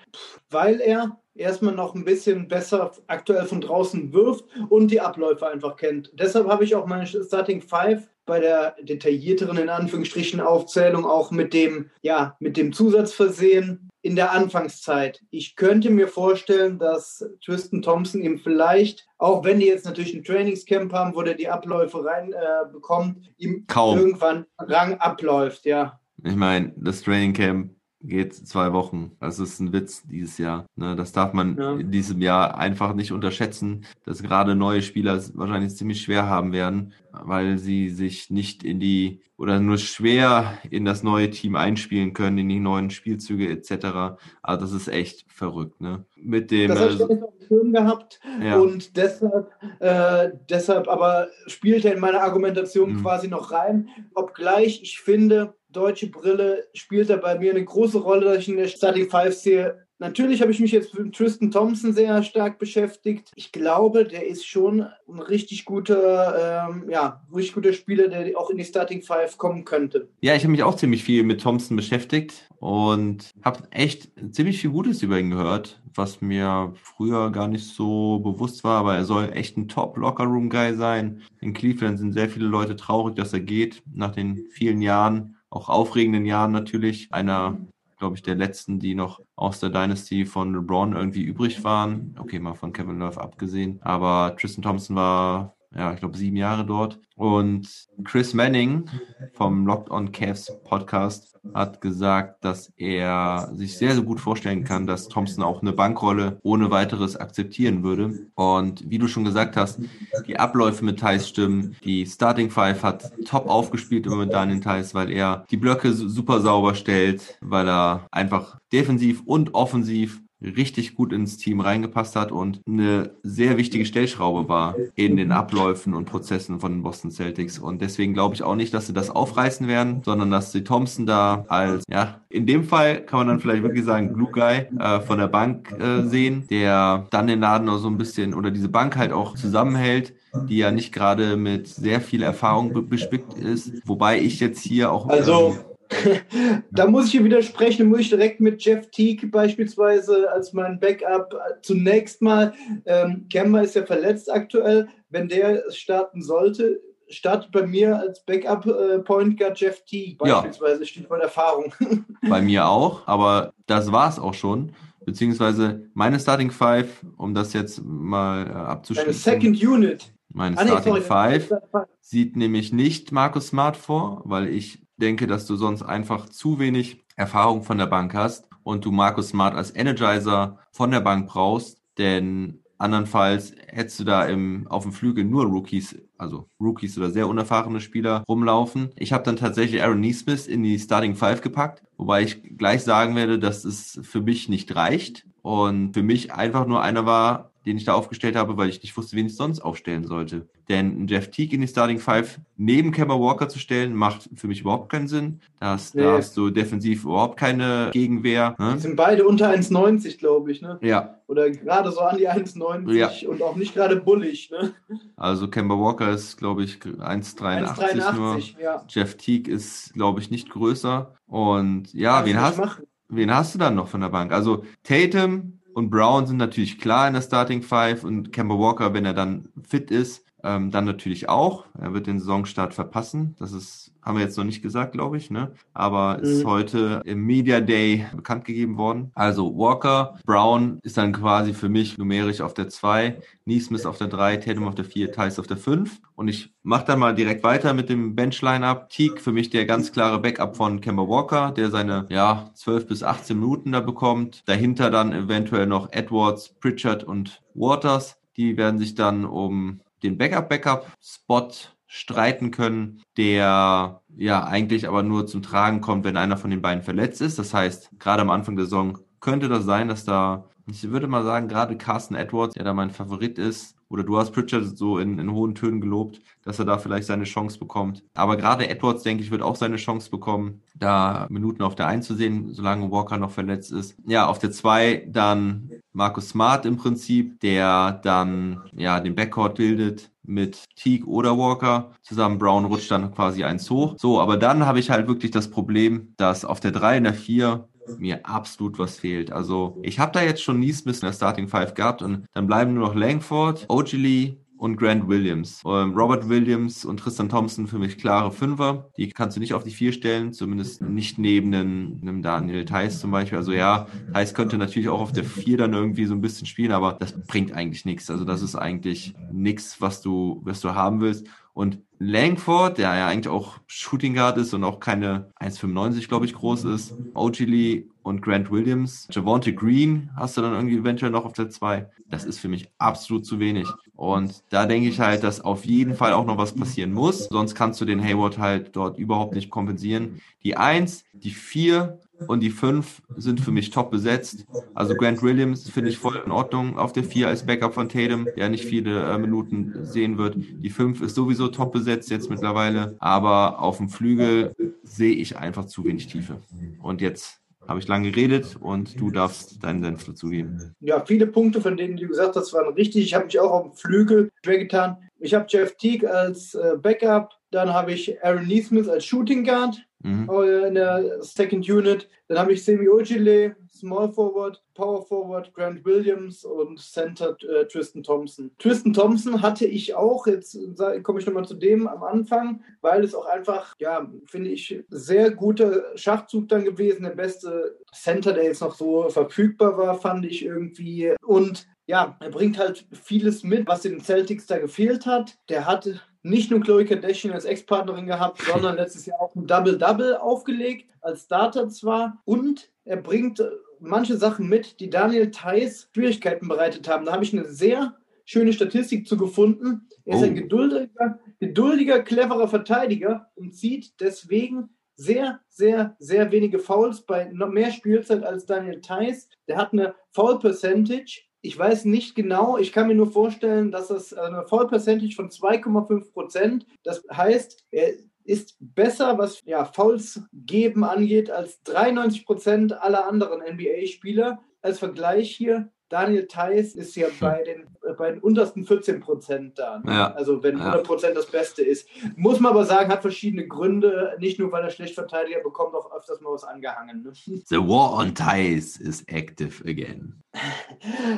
weil er erstmal noch ein bisschen besser aktuell von draußen wirft und die Abläufe einfach kennt. Deshalb habe ich auch meine Starting Five bei der detaillierteren in Anführungsstrichen Aufzählung auch mit dem ja mit dem Zusatz versehen in der Anfangszeit. Ich könnte mir vorstellen, dass Tristan Thompson ihm vielleicht, auch wenn die jetzt natürlich ein Trainingscamp haben, wo der die Abläufe rein äh, ihm
Kaum.
irgendwann Rang abläuft, ja.
Ich meine, das Training Camp geht zwei Wochen. Das ist ein Witz dieses Jahr. Ne, das darf man
Ja.
in diesem Jahr einfach nicht unterschätzen, dass gerade neue Spieler es wahrscheinlich ziemlich schwer haben werden, weil sie sich nicht in die oder nur schwer in das neue Team einspielen können, in die neuen Spielzüge etc. Also das ist echt verrückt. Ne? Mit dem
Das habe ich
äh,
nicht auf dem gehabt.
ja.
Und deshalb, äh, deshalb aber spielt er in meine Argumentation
Mhm.
quasi noch rein. Obgleich ich finde, deutsche Brille spielt da bei mir eine große Rolle, dass ich in der Starting Five sehe. Natürlich habe ich mich jetzt mit Tristan Thompson sehr stark beschäftigt. Ich glaube, der ist schon ein richtig guter, ähm, ja, richtig guter Spieler, der auch in die Starting Five kommen könnte.
Ja, ich habe mich auch ziemlich viel mit Thompson beschäftigt und habe echt ziemlich viel Gutes über ihn gehört, was mir früher gar nicht so bewusst war, aber er soll echt ein Top-Locker-Room-Guy sein. In Cleveland sind sehr viele Leute traurig, dass er geht, nach den vielen Jahren, auch aufregenden Jahren natürlich. Einer, glaube ich, der letzten, die noch aus der Dynasty von LeBron irgendwie übrig waren. Okay, mal von Kevin Love abgesehen. Aber Tristan Thompson war ja, ich glaube, sieben Jahre dort. Und Chris Manning vom Locked On Cavs Podcast hat gesagt, dass er sich sehr, sehr gut vorstellen kann, dass Thompson auch eine Bankrolle ohne weiteres akzeptieren würde. Und wie du schon gesagt hast, die Abläufe mit Thais stimmen. Die Starting Five hat top aufgespielt im Moment in Thais, weil er die Blöcke super sauber stellt, weil er einfach defensiv und offensiv richtig gut ins Team reingepasst hat und eine sehr wichtige Stellschraube war in den Abläufen und Prozessen von den Boston Celtics. Und deswegen glaube ich auch nicht, dass sie das aufreißen werden, sondern dass sie Thompson da als, ja, in dem Fall kann man dann vielleicht wirklich sagen, Glue Guy äh, von der Bank äh, sehen, der dann den Laden auch so ein bisschen oder diese Bank halt auch zusammenhält die ja nicht gerade mit sehr viel Erfahrung bespickt ist. Wobei ich jetzt hier auch.
Also, ähm, <laughs> da muss ich hier widersprechen, muss ich direkt mit Jeff Teague beispielsweise als mein Backup zunächst mal. Ähm, Kemba ist ja verletzt aktuell. Wenn der starten sollte, startet bei mir als Backup äh, Point Guard Jeff Teague beispielsweise. Ja. Stichwort Erfahrung. <laughs>
bei mir auch, aber das war es auch schon. Beziehungsweise meine Starting Five, um das jetzt mal äh, abzuschließen.
Eine Second Unit.
Meine ah, Starting nee, Five sieht nämlich nicht Markus Smart vor, weil ich denke, dass du sonst einfach zu wenig Erfahrung von der Bank hast und du Markus Smart als Energizer von der Bank brauchst, denn andernfalls hättest du da im, auf dem Flügel nur Rookies, also Rookies oder sehr unerfahrene Spieler rumlaufen. Ich habe dann tatsächlich Aaron Neesmith in die Starting Five gepackt, wobei ich gleich sagen werde, dass es für mich nicht reicht und für mich einfach nur einer war, den ich da aufgestellt habe, weil ich nicht wusste, wen ich sonst aufstellen sollte. Denn Jeff Teague in die Starting Five neben Kemba Walker zu stellen, macht für mich überhaupt keinen Sinn. Da hast, nee. da hast du defensiv überhaupt keine Gegenwehr.
Ne? Die sind beide unter 1,90, glaube ich. Ne?
Ja.
Oder gerade so an die 1,90 ja. und auch nicht gerade bullig. Ne?
Also Kemba Walker ist, glaube ich, 1,83 nur. Ja. Jeff Teague ist, glaube ich, nicht größer. Und ja, wen hast, wen hast du dann noch von der Bank? Also Tatum, und Brown sind natürlich klar in der Starting Five und Kemba Walker, wenn er dann fit ist, ähm, dann natürlich auch. Er wird den Saisonstart verpassen. Das ist, haben wir jetzt noch nicht gesagt, glaube ich, ne? Aber mhm. ist heute im Media Day bekannt gegeben worden. Also Walker, Brown ist dann quasi für mich numerisch auf der 2, Neesmith auf der 3, Tatum auf der 4, Tice auf der 5. Und ich mache dann mal direkt weiter mit dem Bench-Line-Up. Teague für mich der ganz klare Backup von Kemba Walker, der seine ja 12 bis 18 Minuten da bekommt. Dahinter dann eventuell noch Edwards, Pritchard und Waters. Die werden sich dann um den Backup-Backup-Spot streiten können, der ja eigentlich aber nur zum Tragen kommt, wenn einer von den beiden verletzt ist. Das heißt, gerade am Anfang der Saison könnte das sein, dass da, ich würde mal sagen, gerade Carsten Edwards, der da mein Favorit ist, oder du hast Pritchard so in, in hohen Tönen gelobt, dass er da vielleicht seine Chance bekommt. Aber gerade Edwards, denke ich, wird auch seine Chance bekommen, da Minuten auf der 1 zu sehen, solange Walker noch verletzt ist. Ja, auf der 2 dann Markus Smart im Prinzip, der dann ja den Backcourt bildet mit Teague oder Walker. Zusammen Brown rutscht dann quasi eins hoch. So, aber dann habe ich halt wirklich das Problem, dass auf der 3 in der 4 mir absolut was fehlt. Also ich habe da jetzt schon Neesmith in der Starting Five gehabt und dann bleiben nur noch Langford, Ogilvy und Grant Williams. Ähm, Robert Williams und Tristan Thompson für mich klare Fünfer. Die kannst du nicht auf die Vier stellen, zumindest nicht neben einem, einem Daniel Theiss zum Beispiel. Also ja, Theiss könnte natürlich auch auf der Vier dann irgendwie so ein bisschen spielen, aber das bringt eigentlich nichts. Also das ist eigentlich nichts, was du, was du haben willst. Und Langford, der ja eigentlich auch Shooting Guard ist und auch keine 1,95, glaube ich, groß ist. Ogilvy und Grant Williams. Javante Green hast du dann irgendwie eventuell noch auf der 2. Das ist für mich absolut zu wenig. Und da denke ich halt, dass auf jeden Fall auch noch was passieren muss. Sonst kannst du den Hayward halt dort überhaupt nicht kompensieren. Die 1, die 4 und die 5 sind für mich top besetzt. Also Grant Williams finde ich voll in Ordnung auf der 4 als Backup von Tatum, der nicht viele äh, Minuten sehen wird. Die 5 ist sowieso top besetzt jetzt mittlerweile, aber auf dem Flügel sehe ich einfach zu wenig Tiefe. Und jetzt habe ich lange geredet und du darfst deinen Senf dazu geben.
Ja, viele Punkte, von denen du gesagt hast, waren richtig. Ich habe mich auch auf dem Flügel schwer getan. Ich habe Jeff Teague als äh, Backup, dann habe ich Aaron Neesmith als Shooting Guard mhm. Äh, in der Second Unit. Dann habe ich Semi Ojile, Small Forward, Power Forward, Grant Williams und Center äh, Tristan Thompson. Tristan Thompson hatte ich auch, jetzt komme ich nochmal zu dem am Anfang, weil es auch einfach, ja, finde ich, sehr guter Schachzug dann gewesen. Der beste Center, der jetzt noch so verfügbar war, fand ich irgendwie. Und ja, er bringt halt vieles mit, was den Celtics da gefehlt hat. Der hat nicht nur Chloe Kardashian als Ex-Partnerin gehabt, sondern letztes Jahr auch ein Double-Double aufgelegt, als Starter zwar. Und er bringt manche Sachen mit, die Daniel Theiss Schwierigkeiten bereitet haben. Da habe ich eine sehr schöne Statistik zu gefunden. Er ist
Oh.
ein geduldiger, geduldiger, cleverer Verteidiger und zieht deswegen sehr, sehr, sehr wenige Fouls bei noch mehr Spielzeit als Daniel Theiss. Der hat eine Foul Percentage. Ich weiß nicht genau, ich kann mir nur vorstellen, dass das eine Foul Percentage von 2,5 Prozent. Das heißt, er ist besser, was ja, Fouls geben angeht, als 93 Prozent aller anderen NBA-Spieler. Als Vergleich hier, Daniel Theiss ist ja bei den, äh, bei den untersten 14 Prozent da. ne?
Ja.
Also wenn
Ja.
100 Prozent das Beste ist. Muss man aber sagen, hat verschiedene Gründe. Nicht nur, weil er schlecht Verteidiger bekommt, auch öfters mal was angehangen. Ne? <laughs>
The war on ties is active again. <laughs>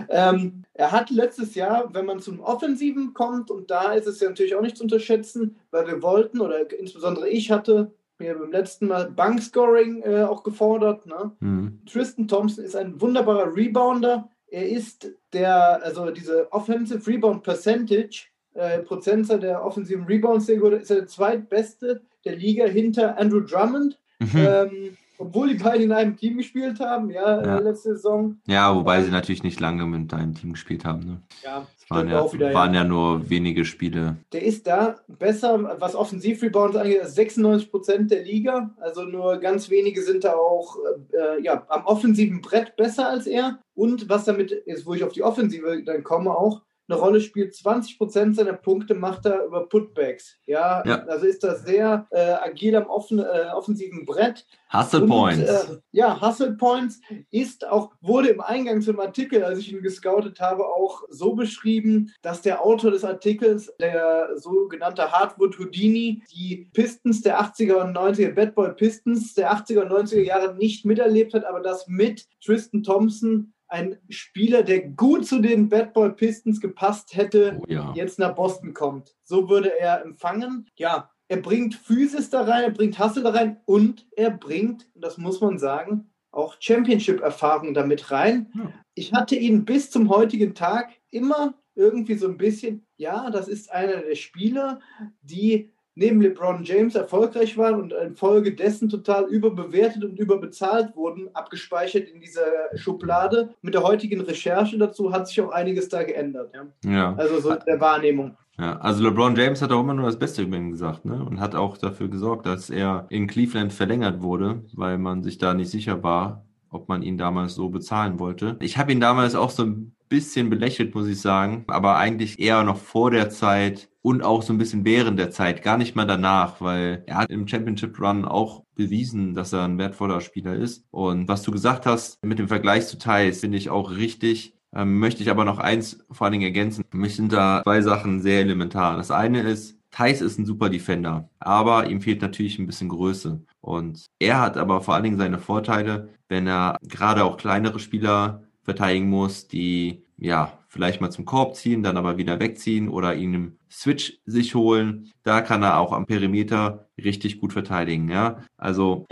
Ähm, er hat letztes Jahr, wenn man zum Offensiven kommt, und da ist es ja natürlich auch nicht zu unterschätzen, weil wir wollten, oder insbesondere ich hatte mir beim letzten Mal Bankscoring äh, auch gefordert. Ne?
Hm.
Tristan Thompson ist ein wunderbarer Rebounder. Er ist der, also diese Offensive Rebound Percentage, äh, Prozentzahl der offensiven Rebounds, der ist er der zweitbeste der Liga hinter Andrew Drummond.
Mhm.
Ähm, obwohl die beiden in einem Team gespielt haben, ja,
Ja.
Äh, letzte Saison.
Ja, wobei sie natürlich nicht lange mit deinem Team gespielt haben. Ne?
Ja,
Es waren, ja,
wieder, ja.
waren ja nur wenige Spiele.
Der ist da besser, was Offensivrebounds angeht, als 96 Prozent der Liga. Also nur ganz wenige sind da auch äh, ja, am offensiven Brett besser als er. Und was damit ist, wo ich auf die Offensive dann komme, auch eine Rolle spielt, 20 Prozent seiner Punkte macht er über Putbacks. Ja,
Ja.
also ist das sehr äh, agil am offen, äh, offensiven Brett.
Hustle
Und,
Points.
Äh, ja, Hustle Points ist auch, wurde im Eingang zum Artikel, als ich ihn gescoutet habe, auch so beschrieben, dass der Autor des Artikels, der sogenannte Hardwood Houdini, die Pistons der 80er und 90er, Bad Boy Pistons der 80er und 90er Jahre nicht miterlebt hat, aber das mit Tristan Thompson ein Spieler, der gut zu den Bad Boy Pistons gepasst hätte,
oh ja.
jetzt nach Boston kommt. So würde er empfangen. Ja, er bringt Physis da rein, er bringt Hustle da rein und er bringt, das muss man sagen, auch Championship-Erfahrung damit rein.
Ja.
Ich hatte ihn bis zum heutigen Tag immer irgendwie so ein bisschen, ja, das ist einer der Spieler, die neben LeBron James erfolgreich waren und infolgedessen total überbewertet und überbezahlt wurden, abgespeichert in dieser Schublade. Mit der heutigen Recherche dazu hat sich auch einiges da geändert. Ja?
ja.
Also so in der Wahrnehmung.
Ja, also LeBron James hat auch immer nur das Beste über ihn gesagt, ne? Und hat auch dafür gesorgt, dass er in Cleveland verlängert wurde, weil man sich da nicht sicher war, ob man ihn damals so bezahlen wollte. Ich habe ihn damals auch so ein bisschen belächelt, muss ich sagen, aber eigentlich eher noch vor der Zeit und auch so ein bisschen während der Zeit, gar nicht mal danach, weil er hat im Championship Run auch bewiesen, dass er ein wertvoller Spieler ist. Und was du gesagt hast mit dem Vergleich zu Thais, finde ich auch richtig. Ähm, möchte ich aber noch eins vor allen Dingen ergänzen. Für mich sind da zwei Sachen sehr elementar. Das eine ist, Thais ist ein super Defender, aber ihm fehlt natürlich ein bisschen Größe. Und er hat aber vor allen Dingen seine Vorteile, wenn er gerade auch kleinere Spieler verteidigen muss, die ja vielleicht mal zum Korb ziehen, dann aber wieder wegziehen oder ihn im Switch sich holen. Da kann er auch am Perimeter richtig gut verteidigen. Ja, also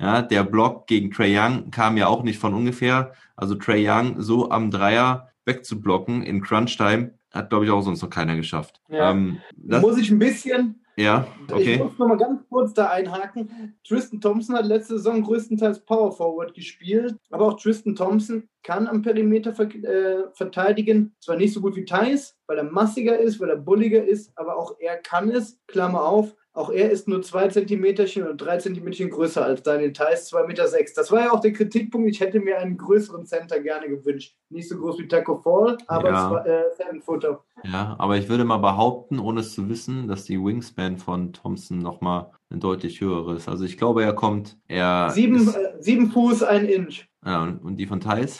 ja, der Block gegen Trey Young kam ja auch nicht von ungefähr. Also Trey Young so am Dreier wegzublocken in Crunch Time hat, glaube ich, auch sonst noch keiner geschafft.
Ja.
Ähm,
Muss ich ein bisschen,
ja,
ich
okay.
muss noch mal ganz kurz da einhaken. Tristan Thompson hat letzte Saison größtenteils Power Forward gespielt, aber auch Tristan Thompson kann am Perimeter ver äh, verteidigen. Zwar nicht so gut wie Thais, weil er massiger ist, weil er bulliger ist, aber auch er kann es. Klammer auf. Auch er ist nur zwei Zentimeterchen oder drei Zentimeterchen größer als Daniel Theiss, zwei Meter. sechs. Das war ja auch der Kritikpunkt. Ich hätte mir einen größeren Center gerne gewünscht. Nicht so groß wie Taco Fall, aber
Ja.
war äh, Seven Footer.
Ja, aber ich würde mal behaupten, ohne es zu wissen, dass die Wingspan von Thompson nochmal ein deutlich höheres. Also ich glaube, er kommt, er
Sieben,
ist,
äh, sieben Fuß, ein Inch.
ja, und, und die von Thais?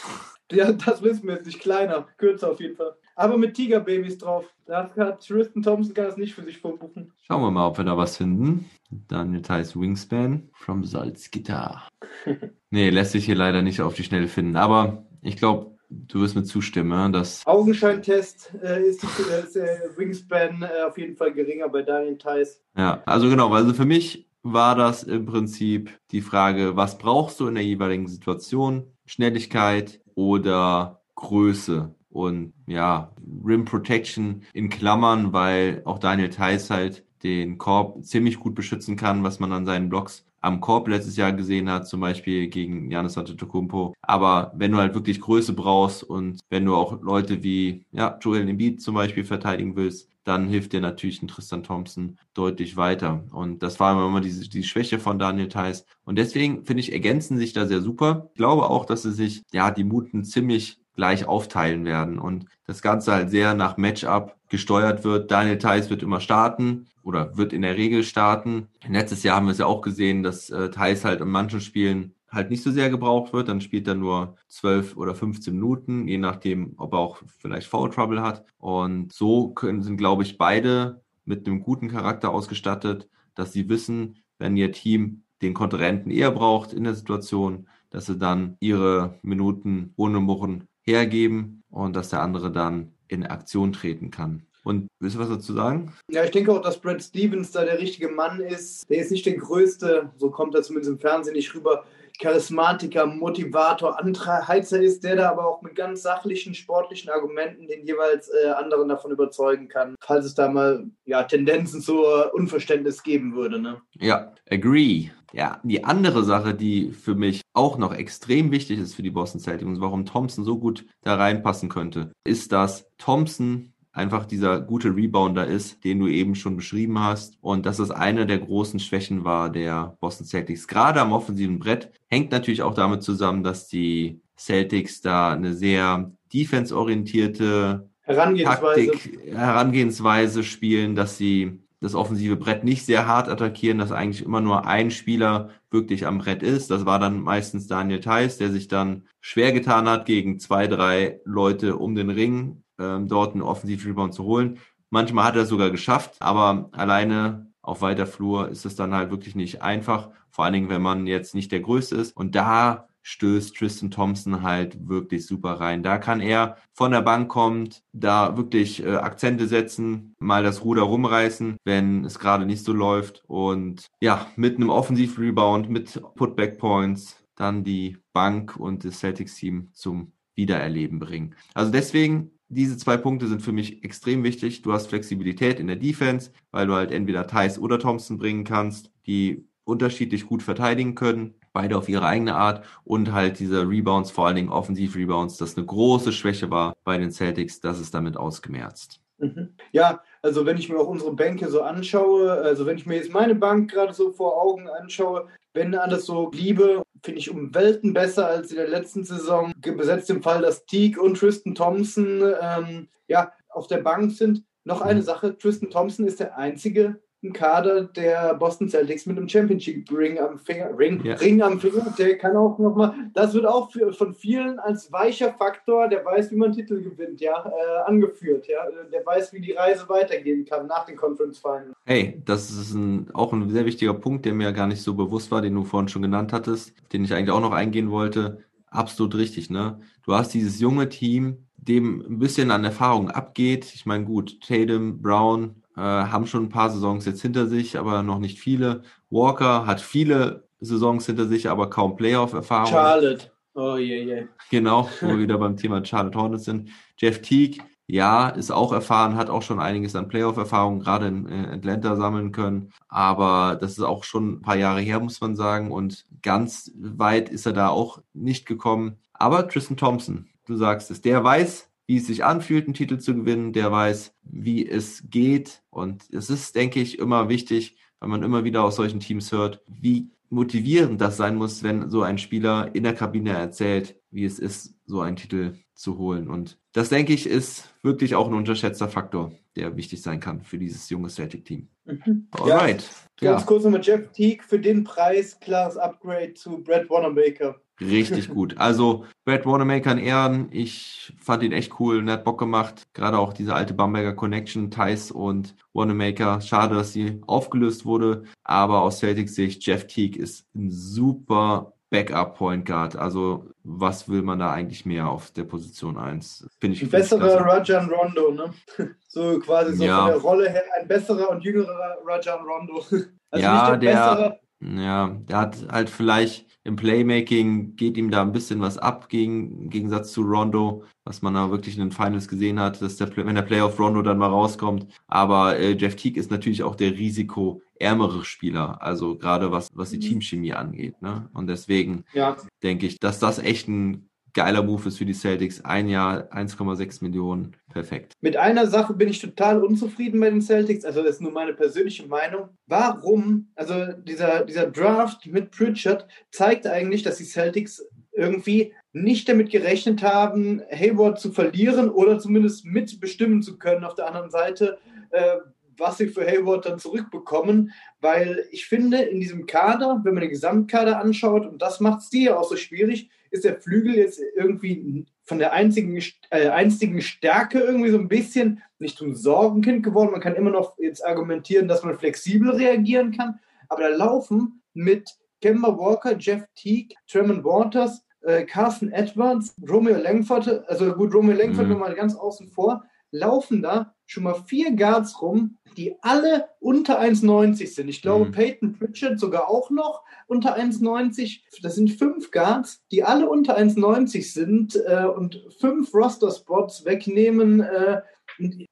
Ja, das wissen wir jetzt nicht. Kleiner, kürzer auf jeden Fall. Aber mit Tigerbabys drauf. Da hat Tristan Thompson kann das nicht für sich vorbuchen.
Schauen wir mal, ob wir da was finden. Daniel Thais Wingspan from Salzgitter. <laughs> nee, lässt sich hier leider nicht auf die Schnelle finden. Aber ich glaube, du wirst mir zustimmen, dass
Augenscheintest äh, ist, äh, ist der Wingspan äh, auf jeden Fall geringer bei Daniel Theiss.
Ja, also genau, also für mich war das im Prinzip die Frage, was brauchst du in der jeweiligen Situation? Schnelligkeit oder Größe und ja, Rim Protection in Klammern, weil auch Daniel Theiss halt den Korb ziemlich gut beschützen kann, was man an seinen Blocks am Korb letztes Jahr gesehen hat, zum Beispiel gegen Janis Antetokounmpo. Aber wenn du halt wirklich Größe brauchst und wenn du auch Leute wie ja, Joel Embiid zum Beispiel verteidigen willst, dann hilft dir natürlich ein Tristan Thompson deutlich weiter. Und das war immer die, die Schwäche von Daniel Theiss. Und deswegen finde ich, ergänzen sich da sehr super. Ich glaube auch, dass sie sich, ja, die Muten ziemlich gleich aufteilen werden und das Ganze halt sehr nach Matchup gesteuert wird. Daniel Theiss wird immer starten oder wird in der Regel starten. Letztes Jahr haben wir es ja auch gesehen, dass äh, Theiss halt in manchen Spielen halt nicht so sehr gebraucht wird, dann spielt er nur 12 oder 15 Minuten, je nachdem, ob er auch vielleicht Foul Trouble hat. Und so können, sind, glaube ich, beide mit einem guten Charakter ausgestattet, dass sie wissen, wenn ihr Team den Kontrahenten eher braucht in der Situation, dass sie dann ihre Minuten ohne Murren hergeben und dass der andere dann in Aktion treten kann. Und willst du was dazu sagen?
Ja, ich denke auch, dass Brad Stevens da der richtige Mann ist. Der ist nicht der größte, so kommt er zumindest im Fernsehen nicht rüber, Charismatiker, Motivator, Anheizer ist, der da aber auch mit ganz sachlichen, sportlichen Argumenten den jeweils äh, anderen davon überzeugen kann, falls es da mal ja, Tendenzen zur Unverständnis geben würde. Ne?
Ja, agree. Ja, die andere Sache, die für mich auch noch extrem wichtig ist für die Boston Celtics und warum Thompson so gut da reinpassen könnte, ist, dass Thompson einfach dieser gute Rebounder ist, den du eben schon beschrieben hast. Und dass es eine der großen Schwächen war der Boston Celtics. Gerade am offensiven Brett hängt natürlich auch damit zusammen, dass die Celtics da eine sehr defense-orientierte
Herangehensweise.
Taktik, Herangehensweise spielen, dass sie das offensive Brett nicht sehr hart attackieren, dass eigentlich immer nur ein Spieler wirklich am Brett ist. Das war dann meistens Daniel Theiss, der sich dann schwer getan hat, gegen zwei, drei Leute um den Ring ähm, dort einen Offensiv-Rebound zu holen. Manchmal hat er es sogar geschafft, aber alleine auf weiter Flur ist es dann halt wirklich nicht einfach. Vor allen Dingen, wenn man jetzt nicht der Größte ist. Und da stößt Tristan Thompson halt wirklich super rein. Da kann er von der Bank kommt, da wirklich äh, Akzente setzen, mal das Ruder rumreißen, wenn es gerade nicht so läuft und ja, mit einem Offensiv-Rebound, mit Putback-Points dann die Bank und das Celtics-Team zum Wiedererleben bringen. Also deswegen diese zwei Punkte sind für mich extrem wichtig. Du hast Flexibilität in der Defense, weil du halt entweder Thais oder Thompson bringen kannst, die unterschiedlich gut verteidigen können, beide auf ihre eigene Art und halt diese Rebounds, vor allen Dingen Offensiv-Rebounds, das eine große Schwäche war bei den Celtics, das ist damit ausgemerzt.
Mhm. Ja, also wenn ich mir auch unsere Bänke so anschaue, also wenn ich mir jetzt meine Bank gerade so vor Augen anschaue, wenn alles so bliebe, finde ich um Welten besser als in der letzten Saison. Besetzt im Fall, dass Teague und Tristan Thompson ähm, ja, auf der Bank sind. Noch eine Sache, Tristan Thompson ist der einzige ein Kader der Boston Celtics mit einem Championship Ring am Finger. Ring, ja. Ring am Finger, der kann auch nochmal, das wird auch für, von vielen als weicher Faktor, der weiß, wie man Titel gewinnt, ja, äh, angeführt, ja. Der weiß, wie die Reise weitergehen kann nach den Conference Finals.
Hey, das ist ein, auch ein sehr wichtiger Punkt, der mir gar nicht so bewusst war, den du vorhin schon genannt hattest, den ich eigentlich auch noch eingehen wollte. Absolut richtig, ne? Du hast dieses junge Team, dem ein bisschen an Erfahrung abgeht. Ich meine, gut, Tatum, Brown, äh, haben schon ein paar Saisons jetzt hinter sich, aber noch nicht viele. Walker hat viele Saisons hinter sich, aber kaum Playoff-Erfahrung.
Charlotte. Oh je, yeah, je. Yeah.
Genau, wo wir <laughs> wieder beim Thema Charlotte Hornets sind. Jeff Teague, ja, ist auch erfahren, hat auch schon einiges an Playoff-Erfahrung gerade in Atlanta sammeln können. Aber das ist auch schon ein paar Jahre her, muss man sagen. Und ganz weit ist er da auch nicht gekommen. Aber Tristan Thompson, du sagst es, der weiß, wie es sich anfühlt, einen Titel zu gewinnen, der weiß, wie es geht. Und es ist, denke ich, immer wichtig, weil man immer wieder aus solchen Teams hört, wie motivierend das sein muss, wenn so ein Spieler in der Kabine erzählt, wie es ist, so einen Titel zu holen. Und das, denke ich, ist wirklich auch ein unterschätzter Faktor, der wichtig sein kann für dieses junge Celtic-Team.
Mhm. Alright. Ja, ganz ja. kurz nochmal Jeff Teague für den Preis, klares Upgrade zu Brad Wanamaker.
Richtig <laughs> gut. Also Brad Wanamaker in Ehren, ich fand ihn echt cool und hat Bock gemacht. Gerade auch diese alte Bamberger Connection, Thais und Wanamaker. Schade, dass sie aufgelöst wurde. Aber aus Celtics Sicht, Jeff Teague ist ein super Backup Point Guard. Also was will man da eigentlich mehr auf der Position 1?
Finde ich. Ein besserer Rajan Rondo, ne? <laughs> So quasi so ja. von der Rolle her ein besserer und jüngerer Rajan Rondo. <laughs>
Also ja, der, ja, der hat halt vielleicht im Playmaking geht ihm da ein bisschen was ab gegen, im Gegensatz zu Rondo, was man da wirklich in den Finals gesehen hat, dass der, wenn der Playoff Rondo dann mal rauskommt. Aber äh, Jeff Teague ist natürlich auch der risikoärmere Spieler, also gerade was, was die
Mhm.
Teamchemie angeht. Ne? Und deswegen
Ja,
denke ich, dass das echt ein geiler Move ist für die Celtics. Ein Jahr, 1,6 Millionen, perfekt.
Mit einer Sache bin ich total unzufrieden bei den Celtics, also das ist nur meine persönliche Meinung. Warum, also dieser, dieser Draft mit Pritchard zeigt eigentlich, dass die Celtics irgendwie nicht damit gerechnet haben, Hayward zu verlieren oder zumindest mitbestimmen zu können auf der anderen Seite, äh, was sie für Hayward dann zurückbekommen, weil ich finde, in diesem Kader, wenn man den Gesamtkader anschaut, und das macht es dir auch so schwierig, ist der Flügel jetzt irgendwie von der einzigen, äh, einzigen Stärke irgendwie so ein bisschen nicht zum Sorgenkind geworden. Man kann immer noch jetzt argumentieren, dass man flexibel reagieren kann, aber da laufen mit Kemba Walker, Jeff Teague, Tremont Waters, äh, Carson Edwards, Romeo Langford, also gut, Romeo Langford
Mhm.
mhm. mal ganz außen vor, laufen da schon mal vier Guards rum, die alle unter 1,90 sind. Ich glaube,
Mhm.
Peyton Pritchard sogar auch noch unter 1,90. Das sind fünf Guards, die alle unter 1,90 sind äh, und fünf Roster-Spots wegnehmen. Äh,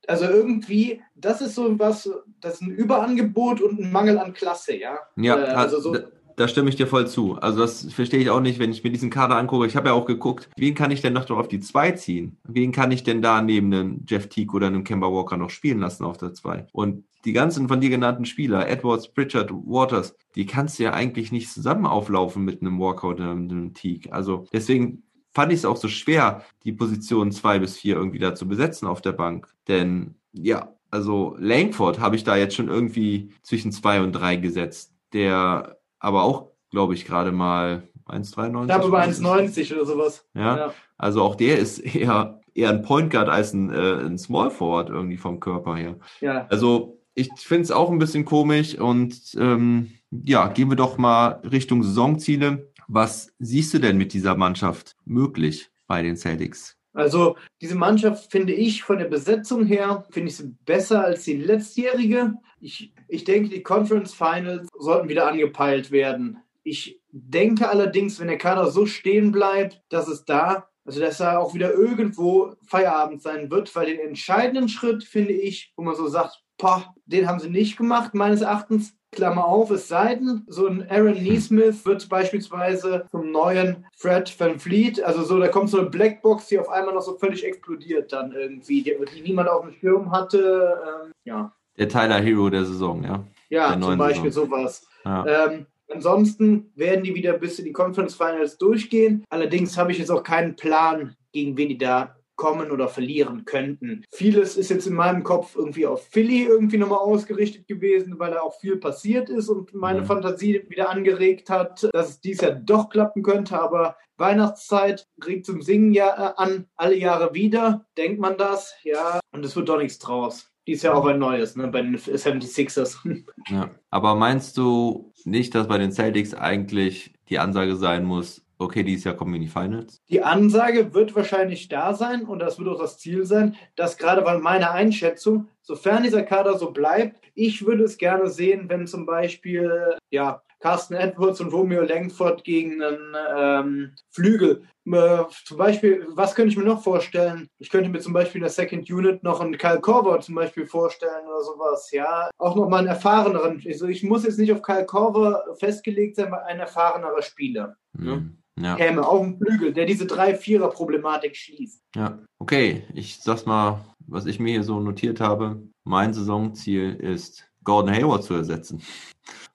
also irgendwie, das ist so was, das ist ein Überangebot und ein Mangel an Klasse, ja.
Ja,
Äh, also so,
da, stimme ich dir voll zu. Also das verstehe ich auch nicht, wenn ich mir diesen Kader angucke. Ich habe ja auch geguckt, wen kann ich denn noch auf die 2 ziehen? Wen kann ich denn da neben einem Jeff Teague oder einem Kemba Walker noch spielen lassen auf der 2? Und die ganzen von dir genannten Spieler, Edwards, Pritchard, Waters, die kannst du ja eigentlich nicht zusammen auflaufen mit einem Walker oder einem Teague. Also deswegen fand ich es auch so schwer, die Position 2 bis 4 irgendwie da zu besetzen auf der Bank. Denn ja, also Langford habe ich da jetzt schon irgendwie zwischen 2 und 3 gesetzt, der aber auch, glaube ich, gerade mal 1,93.
knapp über 1,90 oder sowas.
Ja, also auch der ist eher, eher ein Point Guard als ein, äh, ein Small Forward irgendwie vom Körper her.
ja.
Also ich finde es auch ein bisschen komisch und ähm, ja, gehen wir doch mal Richtung Saisonziele. Was siehst du denn mit dieser Mannschaft möglich bei den Celtics?
Also diese Mannschaft finde ich von der Besetzung her, finde ich sie besser als die letztjährige. Ich, ich denke, die Conference Finals sollten wieder angepeilt werden. Ich denke allerdings, wenn der Kader so stehen bleibt, dass es da, also dass da auch wieder irgendwo Feierabend sein wird, weil den entscheidenden Schritt finde ich, wo man so sagt, pah, den haben sie nicht gemacht, meines Erachtens. Klammer auf, es sei denn, so ein Aaron Neesmith wird beispielsweise zum neuen Fred Van Fleet, also so, da kommt so eine Blackbox, die auf einmal noch so völlig explodiert dann irgendwie, die, die niemand auf dem Schirm hatte. Ähm, ja,
Der Tyler Hero der Saison, ja.
ja zum Beispiel
Saison.
sowas.
ja.
Ähm, ansonsten werden die wieder bis in die Conference Finals durchgehen. Allerdings habe ich jetzt auch keinen Plan, gegen wen die da kommen oder verlieren könnten. Vieles ist jetzt in meinem Kopf irgendwie auf Philly irgendwie nochmal ausgerichtet gewesen, weil da auch viel passiert ist und meine
Mhm.
Fantasie wieder angeregt hat, dass es dies Jahr doch klappen könnte. Aber Weihnachtszeit regt zum Singen ja äh, an, alle Jahre wieder, denkt man das, ja, und es wird doch nichts draus. Dies Jahr auch ein neues, ne, bei den 76ers. <laughs>
Ja. Aber meinst du nicht, dass bei den Celtics eigentlich die Ansage sein muss, okay, dieses Jahr kommen wir in die Finals?
Die Ansage wird wahrscheinlich da sein und das wird auch das Ziel sein, dass gerade bei meiner Einschätzung, sofern dieser Kader so bleibt, ich würde es gerne sehen, wenn zum Beispiel ja, Carsten Edwards und Romeo Langford gegen einen ähm, Flügel. Äh, zum Beispiel, was könnte ich mir noch vorstellen? Ich könnte mir zum Beispiel in der Second Unit noch einen Kyle Korver zum Beispiel vorstellen oder sowas. Ja, auch noch mal einen erfahreneren. Also ich muss jetzt nicht auf Kyle Korver festgelegt sein, weil ein erfahrenerer Spieler
Hm. Ja.
käme auf dem Flügel, der diese Drei-Vierer-Problematik schließt.
Ja, okay. Ich sag's mal, was ich mir hier so notiert habe. Mein Saisonziel ist, Gordon Hayward zu ersetzen.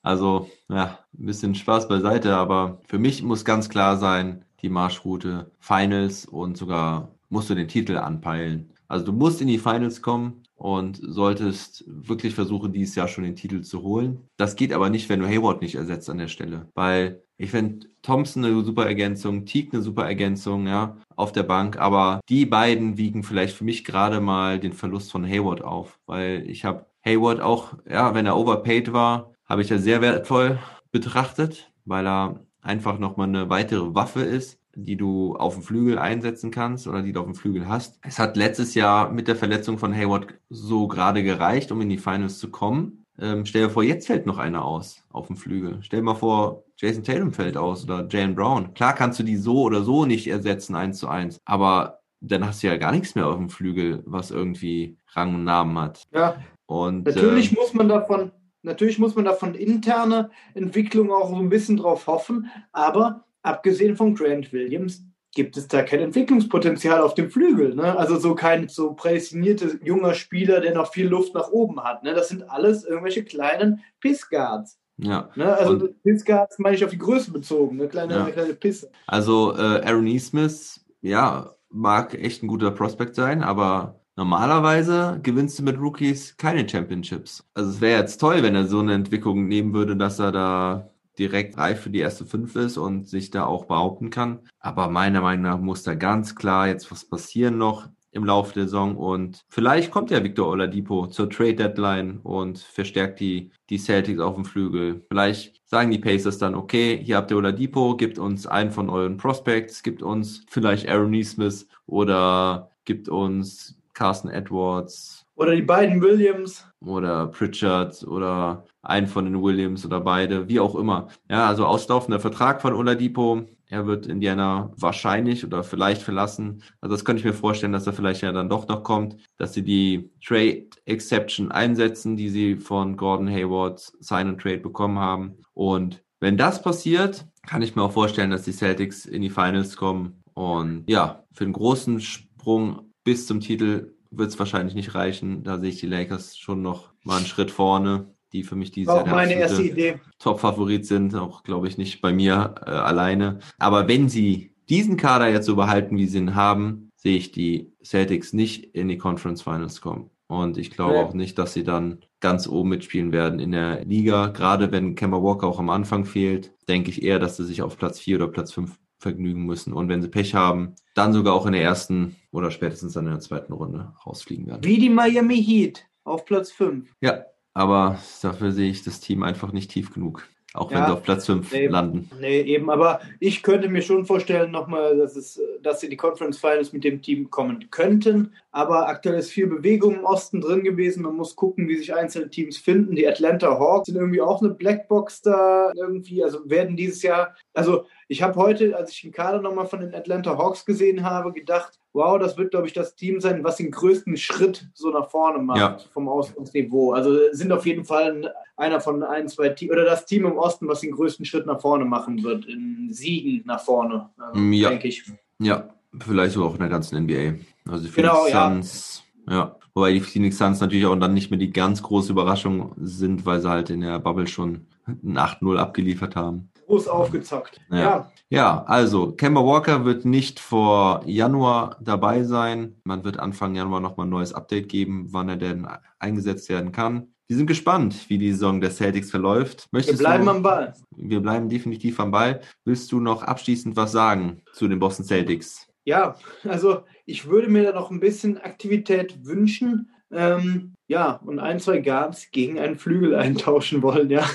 Also, ja, ein bisschen Spaß beiseite, aber für mich muss ganz klar sein, die Marschroute Finals und sogar musst du den Titel anpeilen. Also du musst in die Finals kommen und solltest wirklich versuchen, dieses Jahr schon den Titel zu holen. Das geht aber nicht, wenn du Hayward nicht ersetzt an der Stelle, weil ich finde Thompson eine super Ergänzung, Teague eine super Ergänzung, ja, auf der Bank, aber die beiden wiegen vielleicht für mich gerade mal den Verlust von Hayward auf, weil ich habe Hayward auch, ja, wenn er overpaid war, habe ich ja sehr wertvoll betrachtet, weil er einfach nochmal eine weitere Waffe ist, die du auf dem Flügel einsetzen kannst oder die du auf dem Flügel hast. Es hat letztes Jahr mit der Verletzung von Hayward so gerade gereicht, um in die Finals zu kommen. ähm, stell dir vor, jetzt fällt noch einer aus auf dem Flügel. Stell dir mal vor, Jason Tatum fällt aus oder Jalen Brown. Klar kannst du die so oder so nicht ersetzen, eins zu eins, aber dann hast du ja gar nichts mehr auf dem Flügel, was irgendwie Rang und Namen hat.
Ja,
Und
natürlich
äh,
muss man davon, natürlich muss man davon interne Entwicklung auch so ein bisschen drauf hoffen, aber abgesehen von Grant Williams gibt es da kein Entwicklungspotenzial auf dem Flügel. Ne? Also so kein so prädestinierter junger Spieler, der noch viel Luft nach oben hat. Ne? Das sind alles irgendwelche kleinen Pissguards.
ja.
Ne? Also Pissguards meine ich auf die Größe bezogen, eine kleine,
Ja.
eine kleine Pisse.
Also äh, Aaron Neesmith, ja, mag echt ein guter Prospect sein, aber normalerweise gewinnst du mit Rookies keine Championships. Also es wäre jetzt toll, wenn er so eine Entwicklung nehmen würde, dass er da direkt reif für die erste Fünf ist und sich da auch behaupten kann. Aber meiner Meinung nach muss da ganz klar jetzt was passieren noch im Laufe der Saison und vielleicht kommt ja Victor Oladipo zur Trade Deadline und verstärkt die, die Celtics auf dem Flügel. Vielleicht sagen die Pacers dann, okay, hier habt ihr Oladipo, gibt uns einen von euren Prospects, gibt uns vielleicht Aaron Neesmith oder gibt uns Carson Edwards
Oder die beiden Williams.
oder Pritchard oder einen von den Williams oder beide, wie auch immer. Ja, also auslaufender Vertrag von Oladipo. Er wird Indiana wahrscheinlich oder vielleicht verlassen. Also das könnte ich mir vorstellen, dass er vielleicht ja dann doch noch kommt, dass sie die Trade Exception einsetzen, die sie von Gordon Hayward Sign and Trade bekommen haben. Und wenn das passiert, kann ich mir auch vorstellen, dass die Celtics in die Finals kommen. Und ja, für einen großen Sprung bis zum Titel wird es wahrscheinlich nicht reichen. Da sehe ich die Lakers schon noch mal einen Schritt vorne, die für mich Jahr
auch meine erste Idee.
Top-Favorit sind, auch glaube ich nicht bei mir äh, alleine. Aber wenn sie diesen Kader jetzt so behalten, wie sie ihn haben, sehe ich die Celtics nicht in die Conference Finals kommen. Und ich glaube
Nee.
auch nicht, dass sie dann ganz oben mitspielen werden in der Liga. Gerade wenn Kemba Walker auch am Anfang fehlt, denke ich eher, dass sie sich auf Platz 4 oder Platz 5 vergnügen müssen. Und wenn sie Pech haben, dann sogar auch in der ersten oder spätestens dann in der zweiten Runde rausfliegen werden.
Wie die Miami Heat auf Platz 5.
Ja, aber dafür sehe ich das Team einfach nicht tief genug. Auch wenn
Ja,
sie auf Platz 5
nee.
landen.
Nee, eben, aber ich könnte mir schon vorstellen, nochmal, dass, es, dass sie die Conference Finals mit dem Team kommen könnten. Aber aktuell ist viel Bewegung im Osten drin gewesen. Man muss gucken, wie sich einzelne Teams finden. Die Atlanta Hawks sind irgendwie auch eine Blackbox da irgendwie. Also werden dieses Jahr, also ich habe heute, als ich den Kader nochmal von den Atlanta Hawks gesehen habe, gedacht, wow, das wird, glaube ich, das Team sein, was den größten Schritt so nach vorne macht
Ja.
vom Ausgangsniveau. Also sind auf jeden Fall einer von ein, zwei Teams, oder das Team im Osten, was den größten Schritt nach vorne machen wird, in Siegen nach vorne, äh,
Mm, ja.
denke ich.
Ja, vielleicht sogar auch in der ganzen NBA. Also die Phoenix
Genau, ja.
Suns, ja. Wobei die Phoenix Suns natürlich auch dann nicht mehr die ganz große Überraschung sind, weil sie halt in der Bubble schon ein 8-0 abgeliefert haben.
Groß aufgezockt.
Ja.
Ja.
Ja, also Kemba Walker wird nicht vor Januar dabei sein. Man wird Anfang Januar nochmal ein neues Update geben, wann er denn eingesetzt werden kann. Wir sind gespannt, wie die Saison der Celtics verläuft.
Wir
Möchtest
bleiben
du,
am Ball.
wir bleiben definitiv am Ball. Willst du noch abschließend was sagen zu den Boston Celtics?
Ja, also ich würde mir da noch ein bisschen Aktivität wünschen. Ähm, ja, und ein, zwei Guards gegen einen Flügel <laughs> eintauschen wollen, ja.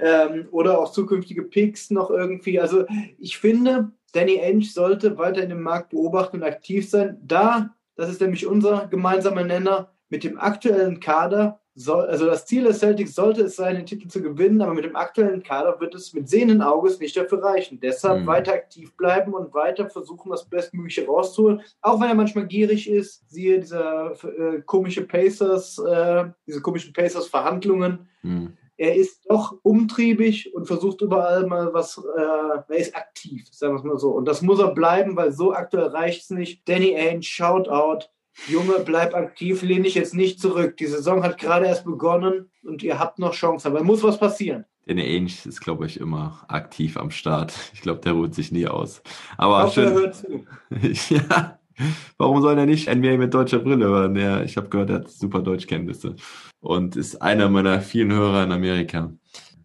Ähm, oder auch zukünftige Picks noch irgendwie. Also ich finde, Danny Ainge sollte weiter in dem Markt beobachten und aktiv sein. Da, das ist nämlich unser gemeinsamer Nenner, mit dem aktuellen Kader soll, also das Ziel des Celtics sollte es sein, den Titel zu gewinnen, aber mit dem aktuellen Kader wird es mit sehenden Auges nicht dafür reichen. Deshalb
Mhm.
weiter aktiv bleiben und weiter versuchen, das Bestmögliche rauszuholen. Auch wenn er manchmal gierig ist, siehe dieser äh, komische Pacers, äh, diese komischen Pacers-Verhandlungen.
Hm.
Er ist doch umtriebig und versucht überall mal was, äh, er ist aktiv, sagen wir es mal so. Und das muss er bleiben, weil so aktuell reicht es nicht. Danny Ainge, Shoutout. Junge, bleib aktiv, lehn dich jetzt nicht zurück. Die Saison hat gerade erst begonnen und ihr habt noch Chancen, aber muss was passieren.
Danny Ainge ist, glaube ich, immer aktiv am Start. Ich glaube, der ruht sich nie aus. Aber
er
schön.
hört zu. <laughs>
ja. Warum soll er nicht NBA mit deutscher Brille hören? Ja, ich habe gehört, er hat super Deutschkenntnisse und ist einer meiner vielen Hörer in Amerika.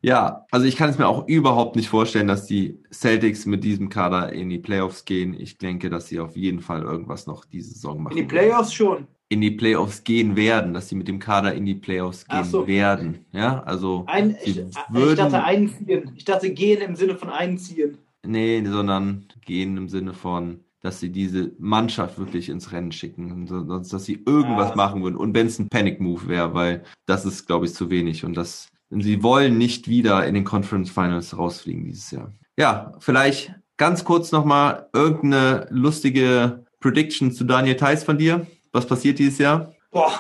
Ja, also ich kann es mir auch überhaupt nicht vorstellen, dass die Celtics mit diesem Kader in die Playoffs gehen. Ich denke, dass sie auf jeden Fall irgendwas noch diese Saison machen.
In die Playoffs schon.
In die Playoffs gehen werden, dass sie mit dem Kader in die Playoffs gehen
so.
werden. Ja, also
Ein, ich, ich dachte einziehen. Ich dachte gehen im Sinne von einziehen.
Nee, sondern gehen im Sinne von, dass sie diese Mannschaft wirklich ins Rennen schicken, sonst, dass sie irgendwas
Ja.
machen würden. Und wenn es ein Panic-Move wäre, weil das ist, glaube ich, zu wenig. Und das, sie wollen nicht wieder in den Conference Finals rausfliegen dieses Jahr. Ja, vielleicht ganz kurz nochmal irgendeine lustige Prediction zu Daniel Theiss von dir. Was passiert dieses Jahr?
Boah,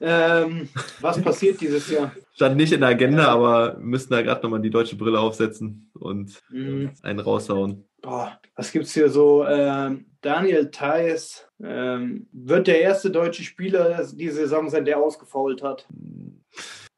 ähm, was passiert dieses Jahr?
Stand nicht in der Agenda, aber müssten da gerade nochmal die deutsche Brille aufsetzen und
Hm,
einen raushauen.
boah, was gibt's hier so? Ähm, Daniel Theiss ähm, wird der erste deutsche Spieler die Saison sein, der ausgefault hat.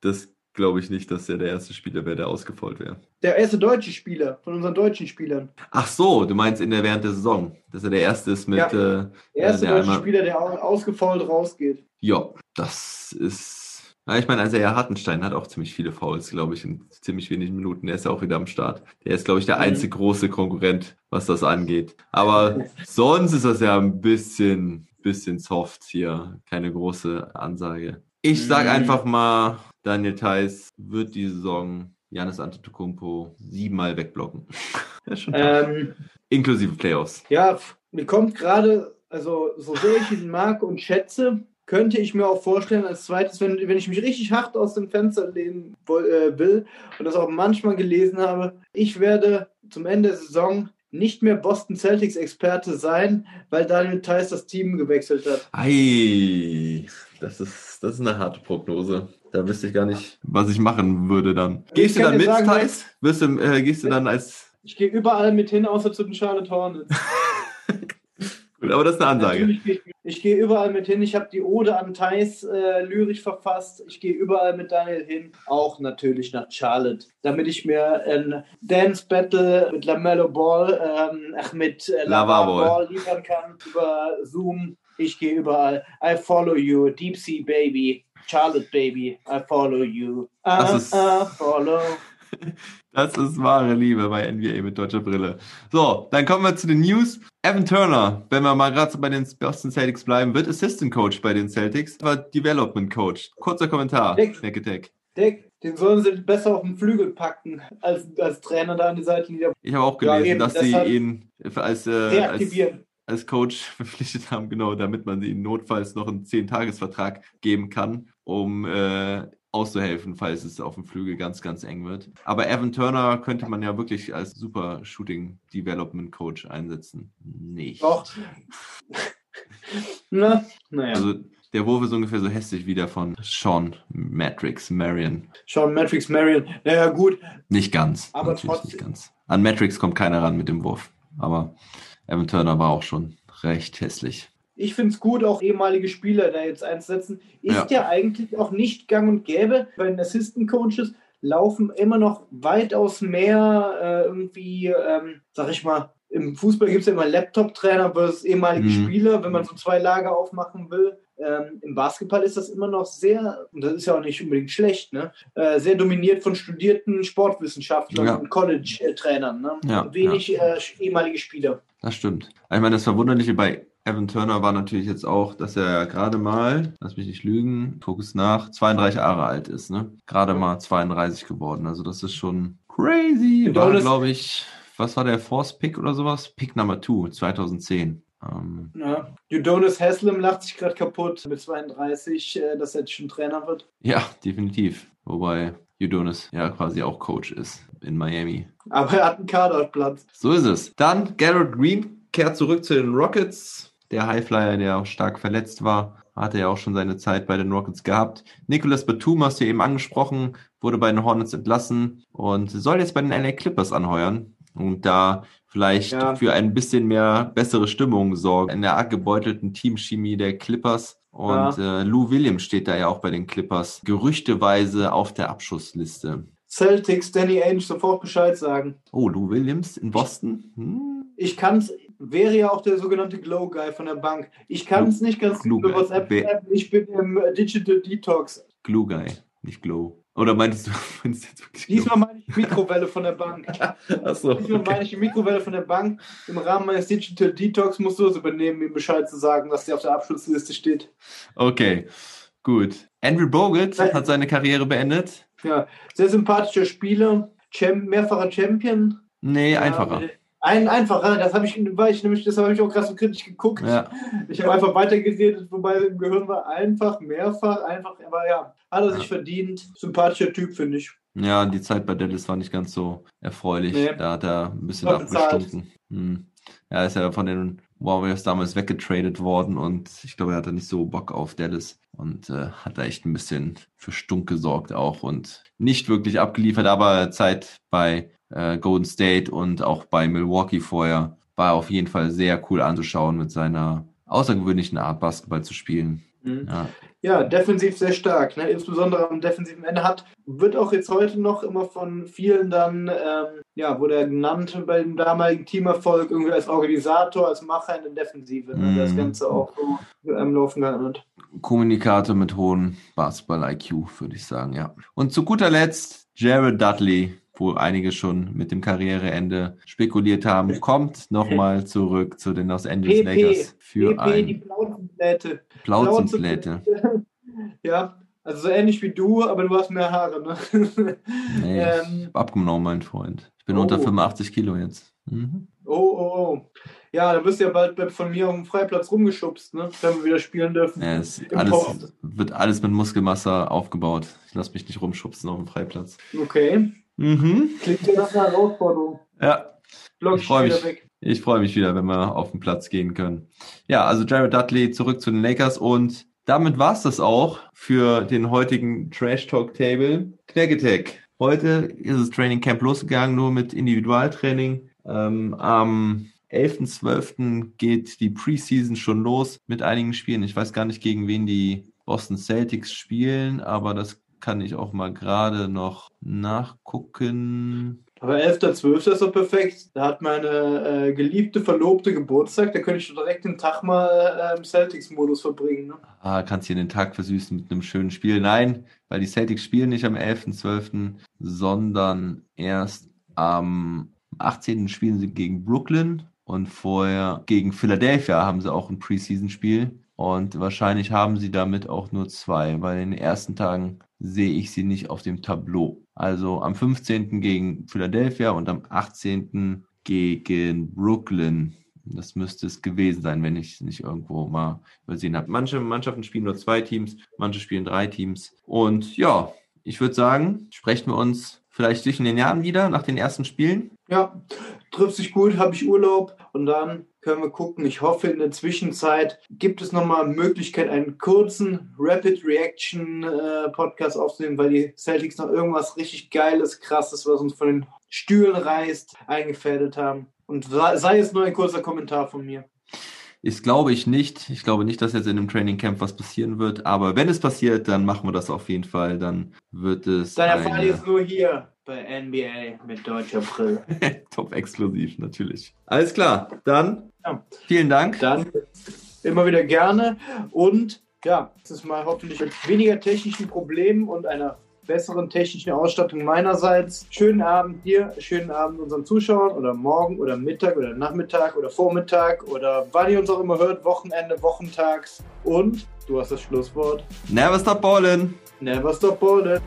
Das glaube ich nicht, dass er der erste Spieler wäre, der ausgefault wäre.
Der erste deutsche Spieler von unseren deutschen Spielern.
Ach so, du meinst in der während der Saison, dass er der erste ist mit.
Ja.
Äh,
Der erste
der
deutsche Spieler, der au- ausgefault rausgeht.
ja, das ist. Ja, ich meine, also ja, Hartenstein hat auch ziemlich viele Fouls, glaube ich, in ziemlich wenigen Minuten. Der ist ja auch wieder am Start. Der ist, glaube ich, der
Mhm.
einzige große Konkurrent, was das angeht. Aber <laughs> sonst ist das ja ein bisschen, bisschen soft hier. Keine große Ansage. Ich sag
Mhm.
einfach mal, Daniel Theiss wird die Saison Janis Antetokounmpo siebenmal wegblocken. <laughs>
Ähm,
Inklusive Playoffs.
ja, mir kommt gerade, also so sehr ich ihn mag und schätze, könnte ich mir auch vorstellen, als zweites, wenn, wenn ich mich richtig hart aus dem Fenster lehnen äh, will und das auch manchmal gelesen habe, ich werde zum Ende der Saison nicht mehr Boston Celtics Experte sein, weil Daniel Theiss das Team gewechselt hat.
Ei, das ist, das ist eine harte Prognose. Da wüsste ich gar nicht, was ich machen würde dann. Gehst du dann mit,
sagen,
Thais? Wirst du, äh, gehst du dann als.
Ich gehe überall mit hin, außer zu den Charlotte Hornets. <laughs>
Gut, aber das ist eine Ansage.
Natürlich ich, ich gehe überall mit hin. Ich habe die Ode an Thais äh, lyrisch verfasst. Ich gehe überall mit Daniel hin. Auch natürlich nach Charlotte. Damit ich mir ein Dance Battle mit LaMelo Ball, ähm, ach, mit äh,
Lava. Ball
liefern kann über Zoom. Ich gehe überall. I follow you. Deep Sea Baby. Charlotte Baby. I follow you. I,
Das ist-
I follow. <laughs>
Das ist wahre Liebe bei NBA mit deutscher Brille. So, dann kommen wir zu den News. Evan Turner, wenn wir mal gerade so bei den Boston Celtics bleiben, wird Assistant Coach bei den Celtics, war Development Coach. Kurzer Kommentar,
Dick.
Attack.
Dick, den sollen sie besser auf den Flügel packen, als, als Trainer da an die Seitenlinie
Ich habe auch
Ja,
gelesen,
eben,
dass
das
sie ihn als, äh, als, als Coach <laughs> verpflichtet haben, genau, damit man ihnen notfalls noch einen 10-Tages-Vertrag geben kann, um äh, auszuhelfen, falls es auf dem Flügel ganz, ganz eng wird. Aber Evan Turner könnte man ja wirklich als super Shooting Development Coach einsetzen. Nicht.
Doch. <laughs> Na, naja.
Also der Wurf ist ungefähr so hässlich wie der von Sean Matrix Marion.
Sean Matrix Marion. Naja, gut.
Nicht ganz.
Aber trotzdem.
nicht ganz. An Matrix kommt keiner ran mit dem Wurf. Aber Evan Turner war auch schon recht hässlich.
Ich finde es gut, auch ehemalige Spieler da jetzt einzusetzen. Ist
Ja.
ja. eigentlich auch nicht gang und gäbe. Bei den Assistant Coaches laufen immer noch weitaus mehr äh, irgendwie, ähm, sag ich mal, im Fußball gibt es ja immer Laptop-Trainer versus ehemalige
Mhm.
Spieler, wenn man so zwei Lager aufmachen will. Ähm, Im Basketball ist das immer noch sehr, und das ist ja auch nicht unbedingt schlecht, ne? äh, sehr dominiert von studierten Sportwissenschaftlern
Ja.
und College-Trainern. Ne?
Ja,
Wenig Äh, ehemalige Spieler.
Das stimmt. Ich meine, das Verwunderliche bei Evan Turner war natürlich jetzt auch, dass er gerade mal, lass mich nicht lügen, guck es nach, 32 Jahre alt ist, ne? Gerade mal 32 geworden. Also das ist schon crazy. War, glaube ich, was war der Force Pick oder sowas? Pick Number 2, 2010. Ähm,
Ja. Udonis Haslem lacht sich gerade kaputt mit 32, äh, dass er jetzt schon Trainer wird.
ja, definitiv. Wobei Udonis ja quasi auch Coach ist in Miami.
Aber er hat einen Kaderplatz.
So ist es. Dann Garrett Green kehrt zurück zu den Rockets. Der Highflyer, der auch stark verletzt war, hatte ja auch schon seine Zeit bei den Rockets gehabt. Nicolas Batum, hast du eben angesprochen, wurde bei den Hornets entlassen und soll jetzt bei den LA Clippers anheuern und da vielleicht
Ja.
für ein bisschen mehr bessere Stimmung sorgen in der arg gebeutelten Teamchemie der Clippers. Und äh, Lou Williams steht da ja auch bei den Clippers gerüchteweise auf der Abschussliste.
Celtics, Danny Ainge sofort Bescheid sagen.
Oh, Lou Williams in Boston? Hm?
Ich kann es, wäre ja auch der sogenannte Glow Guy von der Bank. Ich kann es nicht ganz
Glow
über. WhatsApp schreiben. Ich bin im äh, Digital Detox.
Glue Guy, nicht Glow. Oder meintest du, <laughs> meinst du jetzt wirklich Glow?
Diesmal meine ich Mikrowelle von der Bank. <laughs>
Achso,
Diesmal
okay.
meine ich die Mikrowelle von der Bank. Im Rahmen meines Digital Detox musst du es übernehmen, ihm Bescheid zu sagen, dass der auf der Abschlussliste steht.
okay, gut. Andrew Bogut hat seine Karriere beendet.
Ja, sehr sympathischer Spieler, Champ, mehrfacher Champion.
Nee,
Ja,
einfacher.
Ein einfacher, das habe ich, war ich nämlich, das habe ich auch gerade so kritisch geguckt.
Ja.
Ich habe einfach weitergeredet, wobei im Gehirn war einfach, mehrfach, einfach, aber ja, hat er sich verdient. Sympathischer Typ, finde ich.
Ja, die Zeit bei Dallas war nicht ganz so erfreulich.
Nee.
Da hat er ein bisschen abgestunken. Hm. Er ist ja von den Warriors damals weggetradet worden und ich glaube, er hatte nicht so Bock auf Dallas und äh, hat da echt ein bisschen für Stunk gesorgt auch und nicht wirklich abgeliefert, aber Zeit bei äh, Golden State und auch bei Milwaukee vorher war auf jeden Fall sehr cool anzuschauen mit seiner außergewöhnlichen Art Basketball zu spielen.
Mhm.
Ja,
Ja, defensiv sehr stark, ne? insbesondere am defensiven Ende hat, wird auch jetzt heute noch immer von vielen dann, ähm, ja, wurde er genannt beim damaligen Teamerfolg irgendwie als Organisator, als Macher in der Defensive, ne? das
Mhm.
Ganze auch so am Laufen gehalten.
Kommunikator mit hohem Basketball-IQ, würde ich sagen, ja. Und zu guter Letzt Jared Dudley, wo einige schon mit dem Karriereende spekuliert haben, kommt nochmal <laughs> zurück zu den Los Angeles Lakers für
PP, die
ein
Plauzenblätte.
Plauzenblätte. <laughs>
Ja, also so ähnlich wie du, aber du hast mehr Haare, ne? <laughs>
Nee,
Ähm.
ich hab abgenommen, mein Freund. Ich bin
Oh.
unter 85 Kilo jetzt. Mhm.
Oh, oh, oh. Ja, dann wirst du ja bald von mir auf dem Freiplatz rumgeschubst, ne? Wenn wir wieder spielen dürfen.
Ja, es alles, wird alles mit Muskelmasse aufgebaut. Ich lasse mich nicht rumschubsen auf dem Freiplatz.
Okay.
Mhm.
Klingt ja nach einer Herausforderung.
Ja,
Block
Ich freu
wieder
mich.
weg.
Ich freue mich wieder, wenn wir auf den Platz gehen können. Ja, also Jared Dudley zurück zu den Lakers und damit war's das auch für den heutigen Trash Talk Table. Knacketech. Heute ist das Training Camp losgegangen, nur mit Individualtraining. Ähm, am 11.12. geht die Preseason schon los mit einigen Spielen. Ich weiß gar nicht, gegen wen die Boston Celtics spielen, aber das kann ich auch mal gerade noch nachgucken.
Aber 11.12. ist doch perfekt. Da hat meine äh, geliebte Verlobte Geburtstag. Da könnte ich doch direkt den Tag mal äh, im Celtics-Modus verbringen. Ne?
Ah, kannst hier den Tag versüßen mit einem schönen Spiel. Nein, weil die Celtics spielen nicht am 11.12., sondern erst am 18. spielen sie gegen Brooklyn und vorher gegen Philadelphia haben sie auch ein Preseason-Spiel. Und wahrscheinlich haben sie damit auch nur zwei, weil in den ersten Tagen sehe ich sie nicht auf dem Tableau. Also am 15. gegen Philadelphia und am 18. gegen Brooklyn. Das müsste es gewesen sein, wenn ich es nicht irgendwo mal übersehen habe. Manche Mannschaften spielen nur zwei Teams, manche spielen drei Teams. Und ja, ich würde sagen, sprechen wir uns vielleicht zwischen den Jahren wieder nach den ersten Spielen.
Ja, trifft sich gut, habe ich Urlaub und dann können wir gucken. Ich hoffe, in der Zwischenzeit gibt es nochmal Möglichkeit, einen kurzen Rapid Reaction äh, Podcast aufzunehmen, weil die Celtics noch irgendwas richtig Geiles, Krasses, was uns von den Stühlen reißt, eingefädelt haben. Und sei, es nur ein kurzer Kommentar von mir.
Ich glaube ich nicht. Ich glaube nicht, dass jetzt in dem Training Camp was passieren wird. Aber wenn es passiert, dann machen wir das auf jeden Fall. Dann wird es
Dann erfahren
eine-
ihr es nur hier bei NBA mit deutscher Brille. <laughs>
top exklusiv natürlich. Alles klar. Dann
Ja.
vielen Dank.
Dann immer wieder gerne und ja, es ist mal hoffentlich mit weniger technischen Problemen und einer besseren technischen Ausstattung meinerseits. Schönen Abend dir, schönen Abend unseren Zuschauern oder morgen oder Mittag oder Nachmittag oder Vormittag oder wann ihr uns auch immer hört, Wochenende, Wochentags und du hast das Schlusswort.
Never stop ballin'.
Never stop ballin'.